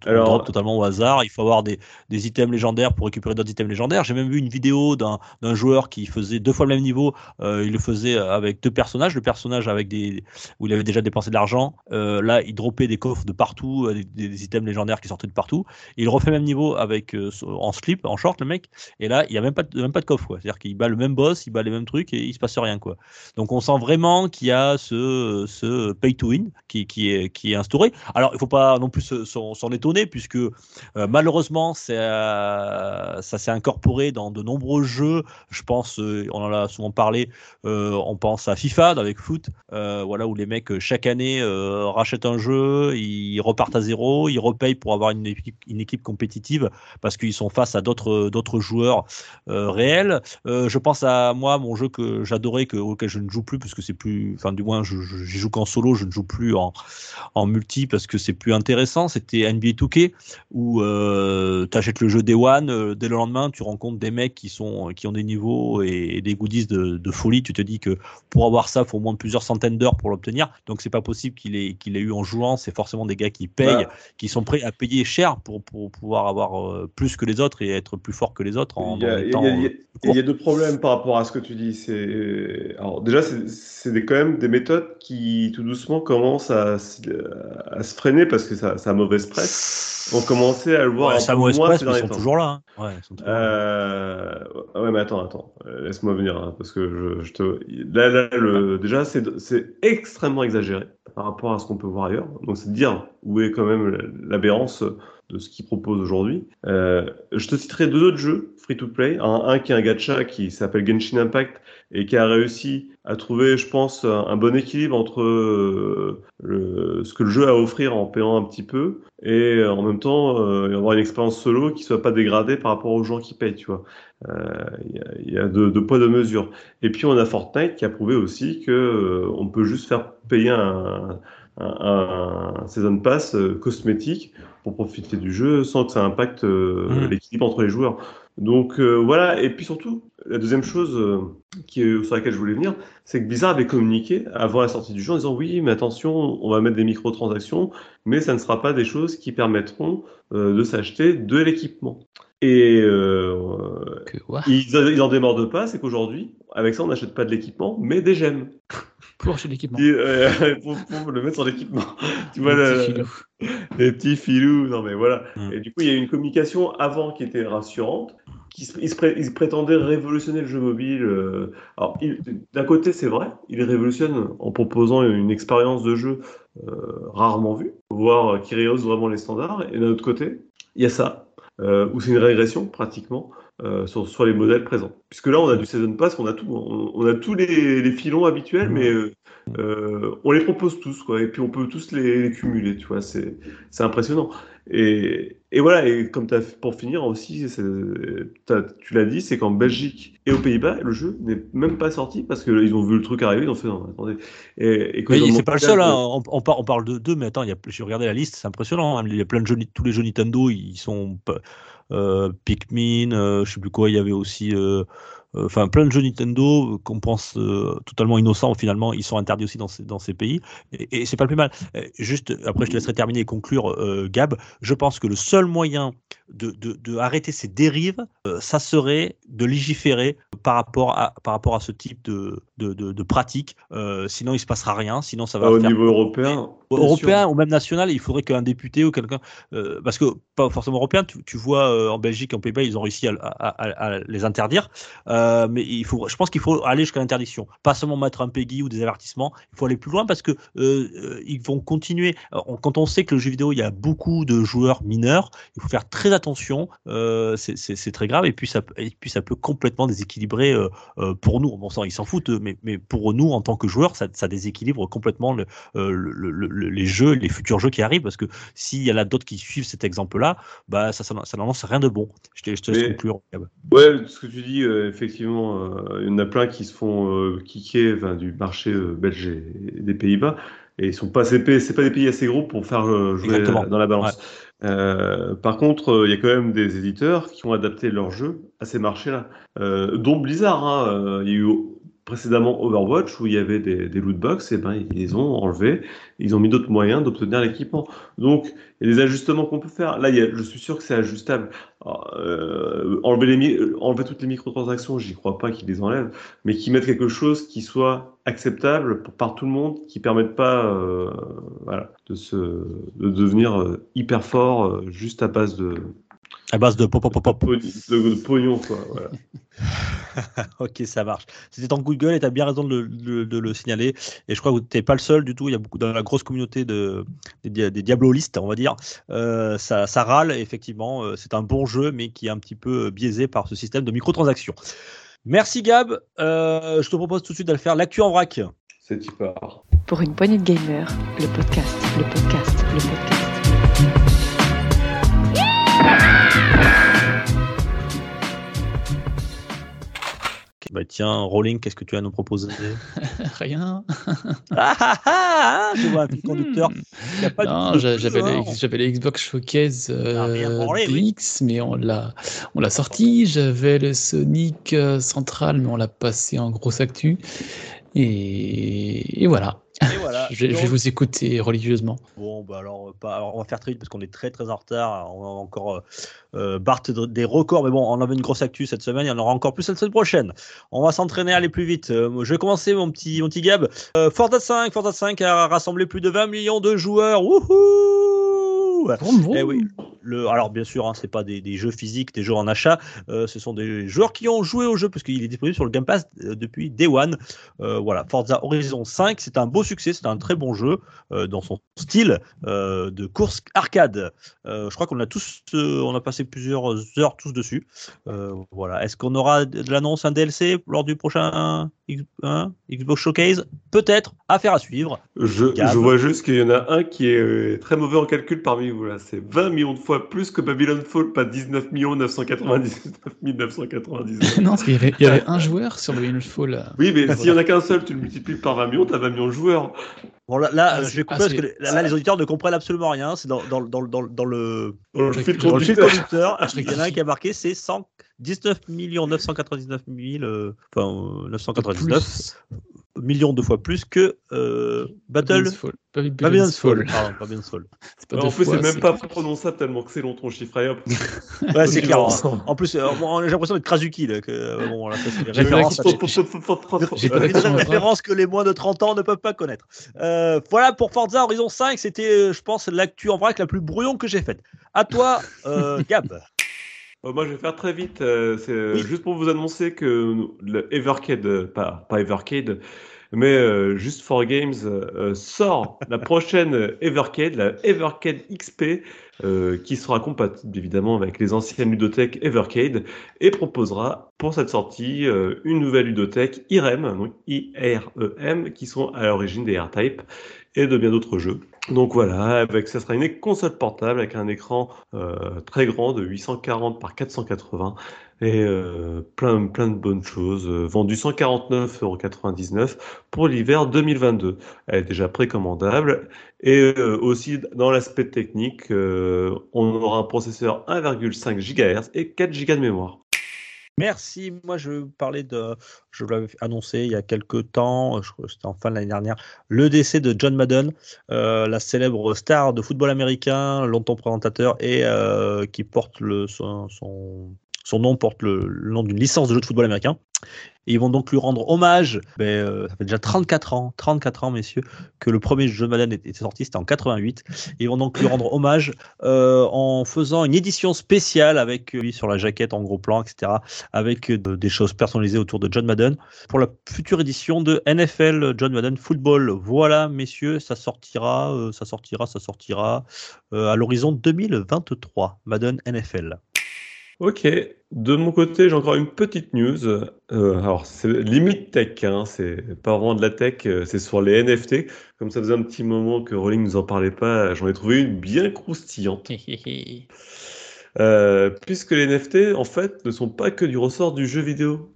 Alors, totalement au hasard. Il faut avoir des, des items légendaires pour récupérer d'autres items légendaires. J'ai même vu une vidéo d'un joueur qui faisait deux fois le même niveau. il le faisait avec deux personnages. Le personnage avec des où il avait déjà dépensé de l'argent. là, il dropait des coffres de partout, des, des, items légendaires qui sortaient de partout. Et il refait le même niveau avec en slip, en short, le mec. Et là, il n'y a même pas, de, même pas de coffre, quoi. C'est-à-dire qu'il bat le même boss, il bat les mêmes trucs et il se passe rien, quoi. Donc on sent vraiment qu'il y a ce, ce pay to win qui, qui, est, qui est instauré. Alors, il faut pas non plus se- s'en étonner, puisque euh, malheureusement, euh, ça s'est incorporé dans de nombreux jeux. Je pense, euh, on en a souvent parlé, on pense à FIFA avec foot, voilà, où les mecs, chaque année, rachètent un jeu, ils repartent à zéro, ils repayent pour avoir une équipe, compétitive, parce qu'ils sont face à d'autres joueurs réels. Je pense à moi, mon jeu que j'adorais, que, auquel je ne joue plus, parce que c'est plus, enfin, du moins, je, je- joue qu'en solo, je ne joue plus en multi parce que c'est plus intéressant. C'était NBA 2K où euh, tu achètes le jeu Day One, euh, dès le lendemain, tu rencontres des mecs qui, sont, qui ont des niveaux et, et des goodies de, de folie. Tu te dis que pour avoir ça, il faut au moins plusieurs centaines d'heures pour l'obtenir. Donc, c'est pas possible qu'il ait, qu'il ait eu en jouant. C'est forcément des gars qui payent, Bah. qui sont prêts à payer cher pour, pour pouvoir avoir euh, plus que les autres et être plus fort que les autres en Il y, a, des il y a- temps, il y a- il y a deux problèmes par rapport à ce que tu dis. C'est alors déjà c'est quand même des méthodes qui tout doucement commencent à, à se freiner parce que ça, ça a mauvaise presse. On commençait à le voir Ouais, un ça peu mauvaise moins presse, ces ils sont temps. toujours là. hein. Ouais, ils sont toujours là. Euh, ouais, mais attends, attends, Euh, laisse-moi venir hein, parce que je, je te là, là le déjà c'est c'est extrêmement exagéré par rapport à ce qu'on peut voir ailleurs. Donc c'est dire où est quand même l'aberrance de ce qu'ils proposent aujourd'hui. Euh, je te citerai deux autres jeux free to play. Un, qui est un gacha qui s'appelle Genshin Impact et qui a réussi à trouver, je pense, un, bon équilibre entre euh, ce que le jeu a à offrir en payant un petit peu et euh, en même temps avoir une expérience solo qui soit pas dégradée par rapport aux gens qui payent, tu vois. Il y a, deux, poids deux mesures. Et puis on a Fortnite qui a prouvé aussi que on peut juste faire payer un, un season pass euh, cosmétique pour profiter du jeu sans que ça impacte euh, Mhm. l'équilibre entre les joueurs. Donc euh, voilà, et puis surtout, la deuxième chose euh, qui est, sur laquelle je voulais venir, c'est que Blizzard avait communiqué avant la sortie du jeu en disant oui, mais attention, on va mettre des microtransactions, mais ça ne sera pas des choses qui permettront euh, de s'acheter de l'équipement. Et Que, ils, ils en démordent pas, c'est qu'aujourd'hui, avec ça, on n'achète pas de l'équipement, mais des gemmes. Pour acheter l'équipement. Euh, pour, pour le mettre sur l'équipement. Tu vois, Le le- petit filou. les petits filous, non mais voilà. Mm. Et du coup, il y a eu une communication avant qui était rassurante. Qui se- ils, se pré- ils prétendaient révolutionner le jeu mobile. euh. Alors, il- d'un côté, c'est vrai, il révolutionne en proposant une expérience de jeu euh, rarement vue, voire qui rehausse vraiment les standards. Et d'un autre côté, il y a ça, euh, où c'est une régression pratiquement euh, sur, sur les modèles présents. Puisque là, on a du Season Pass, on a tout, on, on a tous les, les filons habituels, mais euh, euh, on les propose tous, quoi, et puis on peut tous les, les cumuler, tu vois, c'est c'est impressionnant. Et, et voilà, et comme t'as, pour finir aussi, tu l'as dit, c'est qu'en Belgique et aux Pays-Bas, le jeu n'est même pas sorti parce qu'ils ont vu le truc arriver, ils ont fait non, attendez. Et, et quand Mais c'est pas le seul, hein. on, on par- on parle de deux, mais attends, j'ai regardé la liste, c'est impressionnant. hein. Il y a plein de jeux, tous les jeux Nintendo, ils sont Pikmin, euh, je sais plus quoi, il y avait aussi, euh, euh, enfin plein de jeux Nintendo euh, qu'on pense euh, totalement innocents, finalement, ils sont interdits aussi dans ces, pays, et, et c'est pas le plus mal. Euh, Juste, après, je te laisserai terminer et conclure, euh, Gab. Je pense que le seul moyen de, de, de arrêter ces dérives, euh, ça serait de légiférer par rapport à, par rapport à ce type de, de, de, pratique. Euh, sinon, il se passera rien. Sinon, ça va Ah, au faire niveau européen. européen sûr. ou même national, il faudrait qu'un député ou quelqu'un, euh, parce que pas forcément européen, tu, tu vois en Belgique, en Pays-Bas, ils ont réussi à, à- les interdire, mais il faut, je pense qu'il faut aller jusqu'à l'interdiction, pas seulement mettre un PEGI ou des avertissements, il faut aller plus loin parce que ils vont continuer. Quand on sait que le jeu vidéo, il y a beaucoup de joueurs mineurs, il faut faire très attention, euh, c'est- très grave et puis ça, peut- et puis ça peut complètement déséquilibrer euh, euh, pour nous. Bon sang, ils s'en foutent, mais, mais pour nous en tant que joueurs, ça, ça déséquilibre complètement le, le- le- le- les jeux, les futurs jeux qui arrivent, parce que s'il y en a d'autres qui suivent cet exemple-là, bah ça, ça, ça n'annonce rien de bon. Je te, je te laisse conclure. Ouais, ce que tu dis, effectivement, il y en a plein qui se font kicker enfin, du marché belge et des Pays-Bas, et ils sont pas, c'est des pays assez gros pour faire jouer Exactement. dans la balance. Euh, par contre, euh, il y a quand même des éditeurs qui ont adapté leur jeu à ces marchés-là, euh, dont Blizzard. hein. Euh, il y a eu précédemment Overwatch où il y avait des, des loot box, et ben ils les ont enlevés, ils ont mis d'autres moyens d'obtenir l'équipement. Donc il y a des ajustements qu'on peut faire. Là, il y a, je suis sûr que c'est ajustable. Alors, euh, enlever, les, mi- euh, enlever toutes les microtransactions, j'y crois pas qu'ils les enlèvent, mais qu'ils mettent quelque chose qui soit acceptable pour, par tout le monde, qui permette pas euh, voilà, de, se, de devenir hyper fort juste à base de, À base de pop, pop, pop, pop. de, de pognon. Quoi, voilà. ok, ça marche. C'était en Google et tu as bien raison de, le- de le signaler. Et je crois que tu n'es pas le seul du tout. Il y a beaucoup dans la grosse communauté de, des, des diablolistes, on va dire. Euh, ça, ça râle, effectivement. Euh, C'est un bon jeu, mais qui est un petit peu euh, biaisé par ce système de microtransactions. Merci Gab. Euh, je te propose tout de suite d'aller faire l'actu en vrac. C'est y part. Pour une poignée de gamers, le podcast, le podcast, le podcast. Bah tiens, Rolling, qu'est-ce que tu as à nous proposer Rien. ah, ah, ah, ah, Je vois un conducteur. Il y a pas du non, j'avais hein. les Xbox Showcase Ah, euh, branlé, oui. DX, mais on l'a, on l'a sorti. J'avais le Sonic euh, Central, mais on l'a passé en grosse actu. Et, et voilà. Et voilà. Je, vais- je vais Donc, vous écouter religieusement. Bon, bah alors, pas, alors, on va faire très vite parce qu'on est très très en retard. On a encore euh, euh, de- des records, mais bon, on avait une grosse actu cette semaine, il y en aura encore plus la semaine prochaine. On va s'entraîner à aller plus vite. Euh, je vais commencer, mon petit, mon petit Gab. Euh, Forza 5, Forza 5 a rassemblé plus de 20 millions de joueurs. Wouhou Vroom. Eh oui. Le, alors bien sûr, hein, c'est pas des, des jeux physiques, des jeux en achat. euh, ce sont des joueurs qui ont joué au jeu parce qu'il est disponible sur le Game Pass euh, depuis Day One. Euh, voilà, Forza Horizon 5, c'est un beau succès, c'est un très bon jeu euh, dans son style euh, de course arcade. Euh, je crois qu'on a tous, euh, on a passé plusieurs heures tous dessus. Euh, voilà. Est-ce qu'on aura de l'annonce un DLC lors du prochain X- hein, Xbox Showcase? Peut-être. Affaire à suivre. Je, je vois juste qu'il y en a un qui est très mauvais en calcul parmi vous là. C'est 20 millions de fois plus que Babylon Fall, pas 19 999 999. non, parce qu'il y avait, il y avait un joueur sur le Fall. euh, Oui, mais s'il y en a qu'un seul, tu le multiplies par 20 millions, t'as 20 millions de joueurs. Bon là, là, Ah, euh, c'est- je vais couper ah, parce c'est- que là, là, les auditeurs ne comprennent absolument rien. C'est dans, dans, dans, dans, dans le Dans le fil conducteur. Il y en a un qui a marqué c'est 119 999 000, euh, enfin euh, 999 plus millions de fois plus que euh, Battle. Babylon's Fall. Baby- Babylon's Fall. Fall. Babylon's Fall. Pas en plus, c'est même pas prononçable tellement que c'est long ton chiffre. Ouais, c'est clair. hein. En plus, euh, j'ai l'impression d'être Krasuki. Là, que, euh, bon, là, ça, c'est Une grave. référence que les moins de 30 ans ne peuvent pas connaître. Euh, voilà pour Forza Horizon 5, c'était, euh, je pense, l'actu en vrac la plus brouillon que j'ai faite. À toi, euh, Gab. Euh, moi, je vais faire très vite. euh, c'est euh, Oui. juste pour vous annoncer que le Evercade, pas, pas Evercade, mais euh, juste for Games euh, sort la prochaine Evercade, la Evercade XP, euh, qui sera compatible évidemment avec les anciennes ludothèques Evercade et proposera pour cette sortie une nouvelle ludothèque IREM, donc I-R-E-M, qui sont à l'origine des R-Type et de bien d'autres jeux. Donc voilà, avec ça sera une console portable avec un écran euh, très grand de 840 par 480 et euh, plein, plein de bonnes choses. Euh, vendu 149,99€ pour l'hiver 2022. Elle est déjà précommandable. Et euh, aussi dans l'aspect technique, on aura un processeur 1,5 GHz et 4 Go de mémoire. Merci. Moi, je parler de. Je l'avais annoncé il y a quelques temps, que c'était en fin de l'année dernière, le décès de John Madden, euh, la célèbre star de football américain, longtemps présentateur et euh, qui porte le, son, son nom porte le, nom d'une licence de jeu de football américain. Et ils vont donc lui rendre hommage. Ben, euh, ça fait déjà 34 ans, 34 ans, messieurs, que le premier jeu de Madden était sorti, c'était en 88. Et ils vont donc lui rendre hommage euh, en faisant une édition spéciale avec lui sur la jaquette en gros plan, etc avec euh, des choses personnalisées autour de John Madden pour la future édition de NFL John Madden Football. Voilà, messieurs, ça sortira, ça sortira, ça sortira à l'horizon 2023. Madden NFL. Ok, de mon côté, j'ai encore une petite news. Euh, alors, c'est limite tech, hein, c'est pas vraiment de la tech, euh, c'est sur les NFT. Comme ça faisait un petit moment que Rolling nous en parlait pas, j'en ai trouvé une bien croustillante. Euh, puisque les NFT, en fait, ne sont pas que du ressort du jeu vidéo.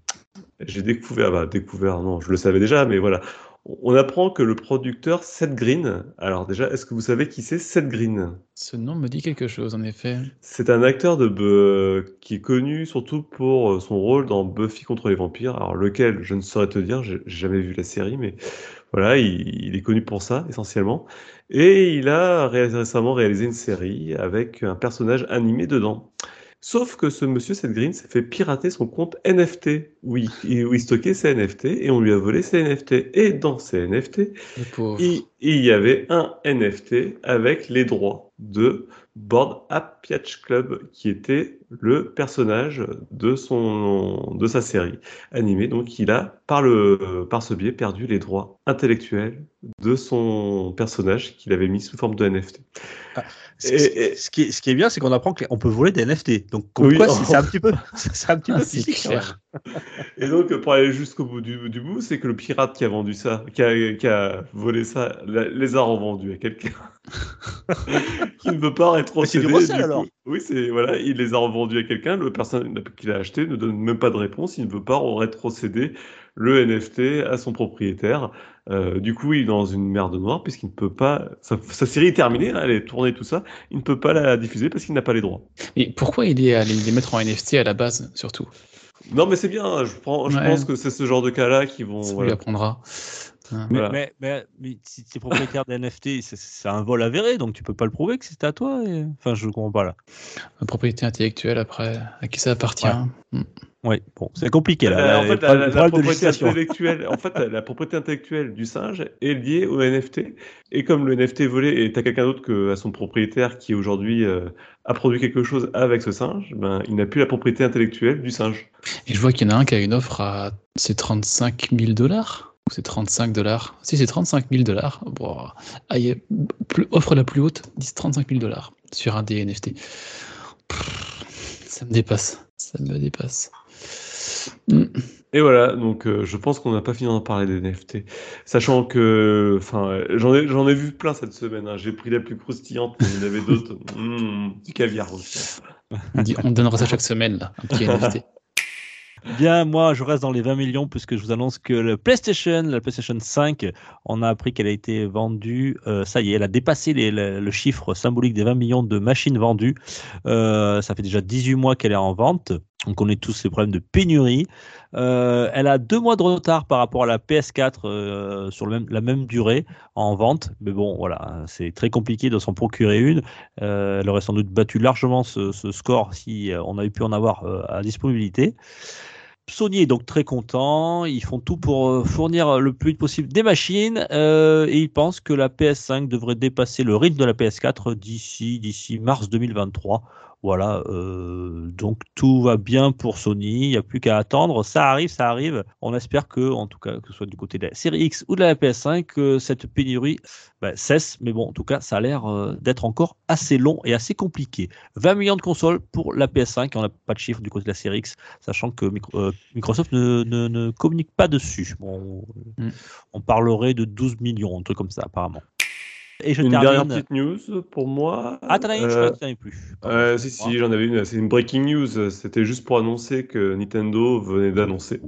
J'ai découvert, bah, découvert, non, je le savais déjà, mais voilà. On apprend que le producteur Seth Green, alors déjà, est-ce que vous savez qui c'est Seth Green? Ce nom me dit quelque chose, en effet. C'est un acteur de qui est connu surtout pour euh, son rôle dans Buffy contre les vampires. Alors lequel, je ne saurais te dire, j'ai jamais vu la série, mais voilà, il, il est connu pour ça essentiellement. Et il a ré- récemment réalisé une série avec un personnage animé dedans. Sauf que ce monsieur Seth Green s'est fait pirater son compte NFT, où il, où il stockait ses NFT, et on lui a volé ses NFT. Et dans ces NFT, il y avait un NFT avec les droits de Board App Yacht Club, qui était le personnage de, son, de sa série animée. Donc il a, par, le, par ce biais, perdu les droits intellectuels de son personnage qu'il avait mis sous forme de NFT. Ah, ce, et, ce, qui est, ce, qui est, bien, c'est qu'on apprend qu'on peut voler des NFT. Donc, oui, quoi, c'est un petit peu, c'est un petit peu physique. clair. Et donc, pour aller jusqu'au bout du, du bout, c'est que le pirate qui a vendu ça, qui a, qui a volé ça, les a revendus à quelqu'un qui ne veut pas rétrocéder. C'est du alors. Oui, c'est voilà, il les a revendus à quelqu'un. Le personne qui l'a acheté ne donne même pas de réponse. Il ne veut pas rétrocéder le NFT à son propriétaire. Euh, du coup, il est dans une merde noire puisqu'il ne peut pas. Sa, sa série est terminée, là, elle est tournée, tout ça. Il ne peut pas la diffuser parce qu'il n'a pas les droits. Et pourquoi il est allé les mettre en NFT à la base, surtout? Non, mais c'est bien. Je, prends, je Ouais. pense que c'est ce genre de cas-là qui vont. Ça lui apprendra. Mais, Voilà. mais, mais, mais si tu es propriétaire d'un NFT, c'est- c'est un vol avéré, donc tu peux pas le prouver que c'était à toi. et- Enfin, je comprends pas là. La propriété intellectuelle, après, à qui ça appartient Ouais. Oui, bon, c'est compliqué là. En fait, la, propriété intellectuelle, en fait, la propriété intellectuelle du singe est liée au NFT. Et comme le NFT est volé et t'as quelqu'un d'autre que à son propriétaire qui aujourd'hui euh, a produit quelque chose avec ce singe, ben il n'a plus la propriété intellectuelle du singe. Et je vois qu'il y en a un qui a une offre à. C'est 35 000 dollars c'est 35 dollars Si, c'est 35 000 dollars. Bon, offre la plus haute, 10 35 000 dollars sur un des NFT. Ça me dépasse. Ça me dépasse. Et voilà, donc euh, je pense qu'on n'a pas fini d'en parler des NFT, sachant que, enfin, j'en ai j'en ai vu plein cette semaine. hein. J'ai pris la plus croustillante, mais il y en avait d'autres. Mmh, du caviar aussi. On dit- on donnera ça chaque semaine, là, un petit NFT. Bien, moi, je reste dans les 20 millions puisque je vous annonce que le PlayStation, la PlayStation 5, on a appris qu'elle a été vendue. euh, ça y est, elle a dépassé le, chiffre symbolique des 20 millions de machines vendues. Euh, ça fait déjà 18 mois qu'elle est en vente. On connaît tous les problèmes de pénurie. Euh, elle a deux mois de retard par rapport à la PS4 euh, sur la même durée en vente. Mais bon, voilà, c'est très compliqué de s'en procurer une. Elle aurait sans doute battu largement ce, score si on avait pu en avoir à disponibilité. Sony est donc très content. Ils font tout pour euh, fournir le plus vite possible des machines euh, et ils pensent que la PS5 devrait dépasser le rythme de la PS4 d'ici d'ici mars 2023. Voilà, euh, donc tout va bien pour Sony. Il n'y a plus qu'à attendre. Ça arrive, ça arrive. On espère que, en tout cas, que ce soit du côté de la série X ou de la PS5, que cette pénurie bah, cesse. Mais bon, en tout cas, ça a l'air euh, d'être encore assez long et assez compliqué. 20 millions de consoles pour la PS5. On n'a pas de chiffre du côté de la série X, sachant que micro- euh, Microsoft ne, ne- ne communique pas dessus. Bon, Mm. On parlerait de 12 millions, un truc comme ça, apparemment. Et je Une termine. dernière petite news pour moi. Ah, t'en as une, je Euh, crois que t'en avais plus. Pardon, Euh, je si, si, j'en avais une. C'est une breaking news. C'était juste pour annoncer que Nintendo venait d'annoncer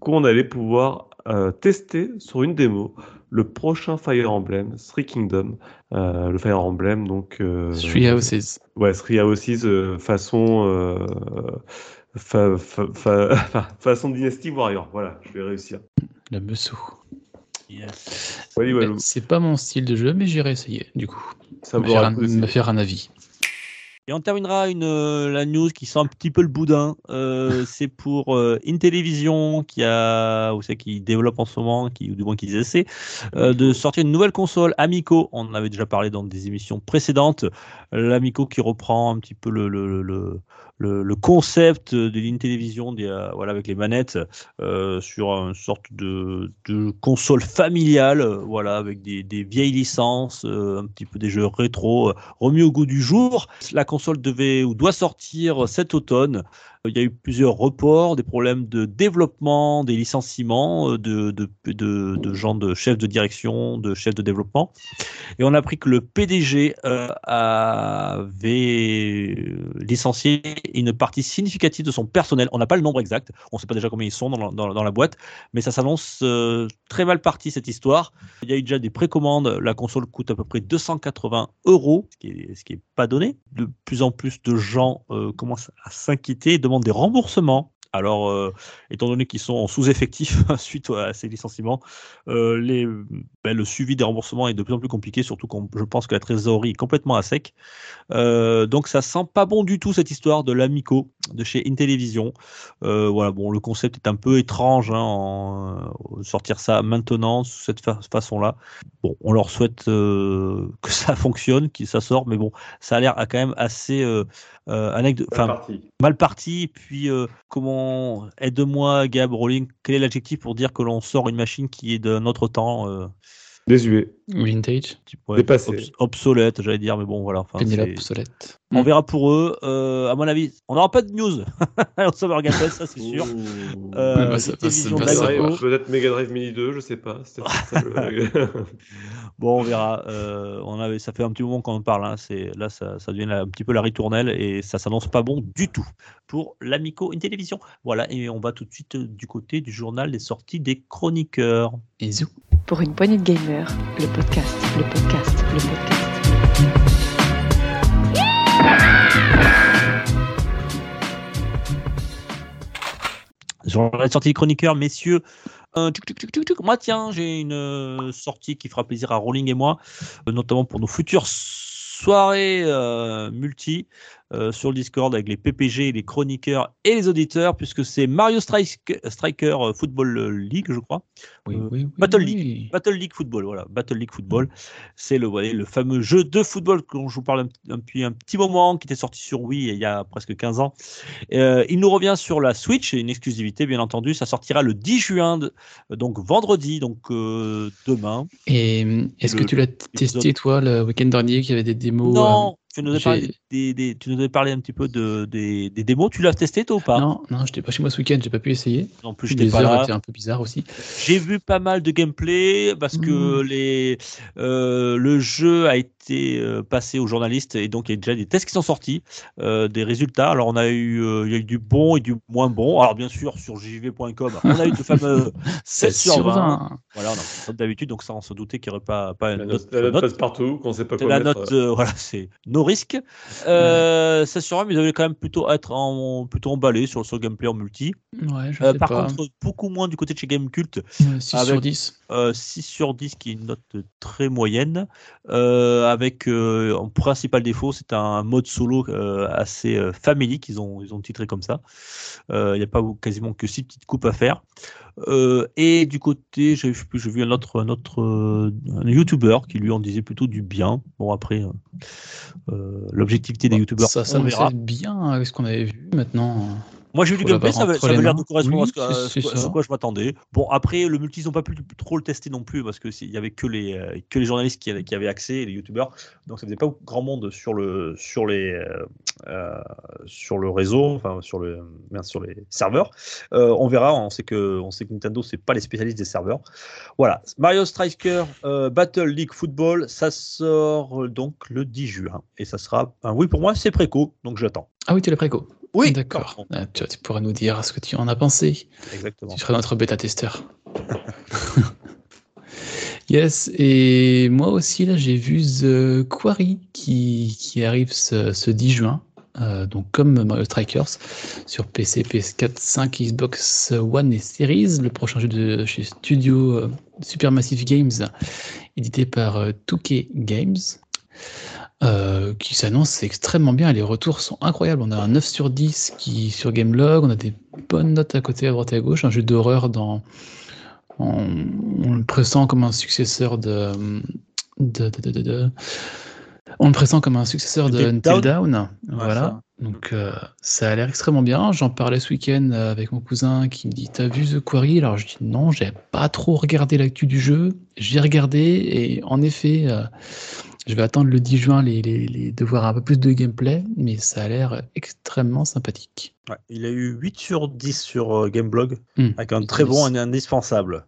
qu'on allait pouvoir euh, tester sur une démo le prochain Fire Emblem, Three Kingdom. Euh, le Fire Emblem, donc. Euh, Three Houses. Ouais, Three Houses euh, façon. euh, fa- fa- fa- façon Dynasty Warrior. Voilà, je vais réussir. La Messou. Walou. C'est pas mon style de jeu, mais j'irai essayer, du coup. Ça me, vaut faire un, me faire un avis. Et on terminera une, euh, la news qui sent un petit peu le boudin. Euh, c'est pour euh, Intellivision qui a, vous savez, qui développe en ce moment, qui, ou du moins qui essaie, euh, de sortir une nouvelle console Amico. On en avait déjà parlé dans des émissions précédentes. L'Amico qui reprend un petit peu le, le, le, le, le concept de l'Intellivision, des, euh, voilà, avec les manettes, euh, sur une sorte de, console familiale, euh, voilà, avec des, des vieilles licences, un petit peu des jeux rétro, remis au goût du jour. La console devait ou doit sortir cet automne. Il y a eu plusieurs reports, des problèmes de développement, des licenciements euh, de, de, de, gens de chefs de direction, de chefs de développement. Et on a appris que le PDG euh, avait euh, licencié une partie significative de son personnel. On n'a pas le nombre exact, on ne sait pas déjà combien ils sont dans la, dans, la boîte, mais ça s'annonce euh, très mal parti cette histoire. Il y a eu déjà des précommandes, la console coûte à peu près 280 euros, ce qui est, ce qui est pas donné. De plus en plus de gens euh, commencent à s'inquiéter et des remboursements. Alors, euh, étant donné qu'ils sont en sous-effectif suite à ces licenciements, euh, ben, le suivi des remboursements est de plus en plus compliqué, surtout quand je pense que la trésorerie est complètement à sec. Euh, donc, ça sent pas bon du tout cette histoire de l'Amico. De chez Intellivision. Euh, voilà, bon, le concept est un peu étrange, hein, en, euh, sortir ça maintenant sous cette fa- façon-là. Bon, on leur souhaite euh, que ça fonctionne, que ça sort, mais bon, ça a l'air quand même assez parti. mal parti. Puis, comment aide-moi, Gab Rowling, quel est l'adjectif pour dire que l'on sort une machine qui est d'un autre temps, Désuet. Vintage, ouais, Dépassé. obs- obsolète, j'allais dire, mais bon, voilà. enfin, obsolète. on verra pour eux. Euh, à mon avis, on n'aura pas de news. on Summer Game Fest, ça c'est sûr. Euh, bah, ça ça. Peut-être Mega Drive Mini 2, je sais pas. Ça, le- Bon, on verra. Euh, on avait, ça fait un petit moment qu'on en parle. hein. C'est là, ça, ça devient un petit peu la ritournelle et ça s'annonce pas bon du tout pour l'Amico Intellivision. Voilà, et on va tout de suite euh, du côté du journal des sorties des chroniqueurs. Et zou. Pour une poignée de gamers, le podcast, le podcast, le podcast. Journal des sorties des chroniqueurs, messieurs. Euh. Moi, tiens, j'ai une euh, sortie qui fera plaisir à Rolling et moi, euh, notamment pour nos futures soirées multi euh, sur le Discord avec les PPG, les chroniqueurs et les auditeurs, puisque c'est Mario Strike- Striker euh, Football League, je crois. Oui, Euh, oui, oui, Battle. League. Battle League Football, voilà, Battle League Football, c'est le, le fameux jeu de football dont je vous parle un- depuis un petit moment, qui était sorti sur Wii il y a presque 15 ans. Euh, il nous revient sur la Switch, une exclusivité bien entendu, ça sortira le 10 juin, de- donc vendredi, donc demain. Et est-ce que tu l'as testé, toi, le week-end dernier, qu'il y avait des démos non, tu nous, as j'ai- parlé des, des- tu nous avais parlé un petit peu de, des, des démos, tu l'as testé toi ou pas? Non, non, j'étais pas chez moi ce week-end, j'ai pas pu essayer. En plus, j'étais Les pas heures là. étaient un peu bizarres aussi. J'ai vu pas mal de gameplay parce que Mm. les, euh, le jeu a été euh, passé aux journalistes et donc il y a déjà des tests qui sont sortis, euh, des résultats. Alors on a eu, euh, il y a eu du bon et du moins bon. Alors bien sûr sur jv.com, on a eu le fameux 7 sur 20. Voilà, on a comme d'habitude, donc ça on se doutait qu'il n'y aurait pas, pas La note, note. la note passe partout, qu'on sait pas quoi la mettre. note, euh, voilà, c'est nos risques. Euh, 16 sur 20, mais ils avaient quand même plutôt être en, plutôt emballé sur, sur le gameplay en multi. Ouais, je Euh, sais par pas. contre, beaucoup moins du côté de chez Gamecult. Ouais, 6 avec- sur 10. Euh, 6 sur 10 qui est une note très moyenne euh, avec euh, en principal défaut c'est un mode solo euh, assez euh, family qu'ils ont ils ont titré comme ça. Euh, il n'y a pas quasiment que 6 petites coupes à faire. Euh, et du côté j'ai vu un autre un autre un youtubeur qui lui en disait plutôt du bien. Bon après l'objectivité des youtubeurs Ça, ça on verra. bien avec ce qu'on avait vu maintenant. Moi j'ai vu du gameplay, ça ça avait l'air de correspondre à Oui, ce, que- à c'est- ce c'est quoi- à je m'attendais. Bon après le multi ils n'ont pas pu trop le tester non plus parce que c'est- il y avait que les euh, que les journalistes qui avaient, qui avaient accès et les youtubeurs donc ça faisait pas grand monde sur le sur les euh, euh, sur le réseau enfin sur le merde, sur les serveurs. Euh, on verra, on sait que on sait que Nintendo c'est pas les spécialistes des serveurs. Voilà Mario Striker euh, Battle League Football ça sort donc le 10 juin et ça sera un oui pour moi c'est préco donc j'attends. Ah oui, tu l'as préco. Oui D'accord. Ah, tu, tu pourrais nous dire ce que tu en as pensé. Exactement. Tu serais notre bêta-testeur. yes, et moi aussi, là, j'ai vu The Quarry qui, qui arrive ce, ce 10 juin. Euh, donc comme Mario Strikers sur PC, PS4, 5, Xbox One et Series, le prochain jeu de chez Studio euh, Supermassive Games, édité par euh, 2K Games, euh, qui s'annonce extrêmement bien. Les retours sont incroyables. On a un 9 sur 10 qui sur Gamelog, on a des bonnes notes à côté, à droite et à gauche, un jeu d'horreur dans on, on le pressent comme un successeur de, de, de, de, de- de- on le pressent comme un successeur de Until Dawn Dawn. Voilà. Donc euh, ça a l'air extrêmement bien. J'en parlais ce week-end euh, avec mon cousin qui me dit T'as vu The Quarry? Alors je dis non, j'ai pas trop regardé l'actu du jeu. J'ai regardé et en effet, euh, je vais attendre le 10 juin les, les- les- de voir un peu plus de gameplay, mais ça a l'air extrêmement sympathique. Ouais, il a eu 8 sur 10 sur euh, Gameblog, Hmm. avec un 8 très bon 10. et indispensable.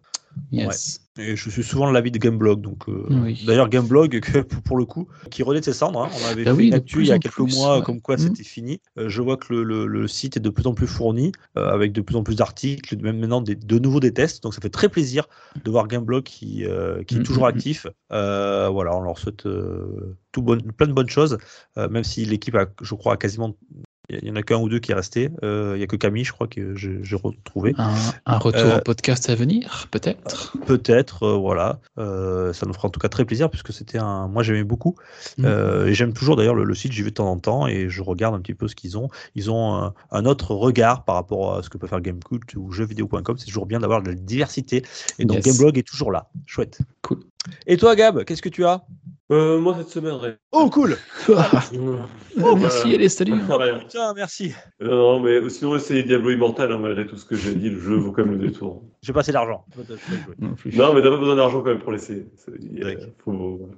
Yes. Et je suis souvent de l'avis de Gameblog. Donc, euh, Oui. D'ailleurs, Gameblog, que, pour le coup, qui renaît de ses cendres. hein. On avait Bah fait oui, une actu il y a quelques plus, mois ouais. comme quoi Hmm. c'était fini. Euh, je vois que le, le- le site est de plus en plus fourni, euh, avec de plus en plus d'articles, même maintenant des, de nouveau des tests. Donc ça fait très plaisir de voir Gameblog qui, est toujours hmm, actif. Voilà, on leur souhaite tout bon- plein de bonnes choses, même si l'équipe, a, je crois, a quasiment Il y en a qu'un ou deux qui est resté. Euh, Il y a que Camille, je crois, que j'ai retrouvé. Un, un retour Euh, en podcast à venir, peut-être? Peut-être, euh, voilà. Euh, ça nous fera en tout cas très plaisir puisque c'était un. Moi, j'aimais beaucoup. Mm. Et j'aime toujours d'ailleurs le, le site, j'y vais de temps en temps et je regarde un petit peu ce qu'ils ont. Ils ont un, un autre regard par rapport à ce que peut faire Gamecult ou jeuxvideo.com. C'est toujours bien d'avoir de la diversité. Et donc Yes. Gameblog est toujours là. Chouette. Cool. Et toi, Gab, qu'est-ce que tu as? Euh, moi, cette semaine, rien. Oh, cool Oh, merci, allez, salut. Tiens, merci. Non, non, mais sinon, essayez Diablo Immortal, hein, malgré tout ce que j'ai dit, le jeu vaut quand même le détour. J'ai passé l'argent. Je vais jouer. Non. Non, mais t'as pas besoin d'argent quand même pour l'essayer. Il faut-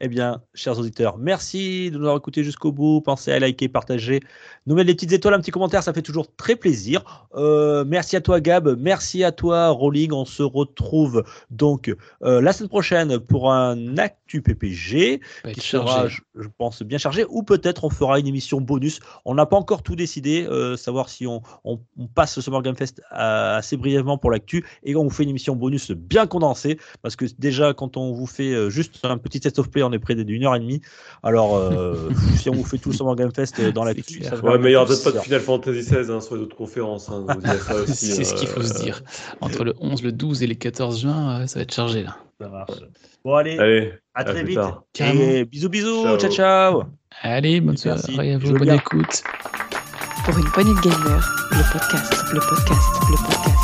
Eh bien, chers auditeurs, merci de nous avoir écoutés jusqu'au bout. Pensez à liker, partager, nous mettre des petites étoiles, un petit commentaire, ça fait toujours très plaisir. Euh, merci à toi, Gab. Merci à toi, Rolling. On se retrouve donc euh, la semaine prochaine pour un Actu PPG qui sera, chargé. je, je pense, bien chargé. Ou peut-être on fera une émission bonus. On n'a pas encore tout décidé, euh, savoir si on, on- on passe ce Summer Game Fest assez brièvement pour l'actu et on vous fait une émission bonus bien condensée. Parce que déjà, quand on vous fait juste un petit test of play, on est près d'une heure et demie. Alors, euh, si on vous fait tout le Summer Game Fest euh, dans ça va Ouais, mais il y aura plus peut-être pas de. Final Fantasy XVI hein, sur les autres conférences. Hein, C'est ce qu'il faut euh, se dire. Entre le 11, le 12 et le 14 juin, euh, ça va être chargé là. Ça marche. Bon, allez, Allez, à très vite. tard. Et bisous, bisous. Ciao. ciao. ciao. Allez, bonne soirée à vous, bonne écoute. Pour une poignée de gamers, le podcast, le podcast, le podcast.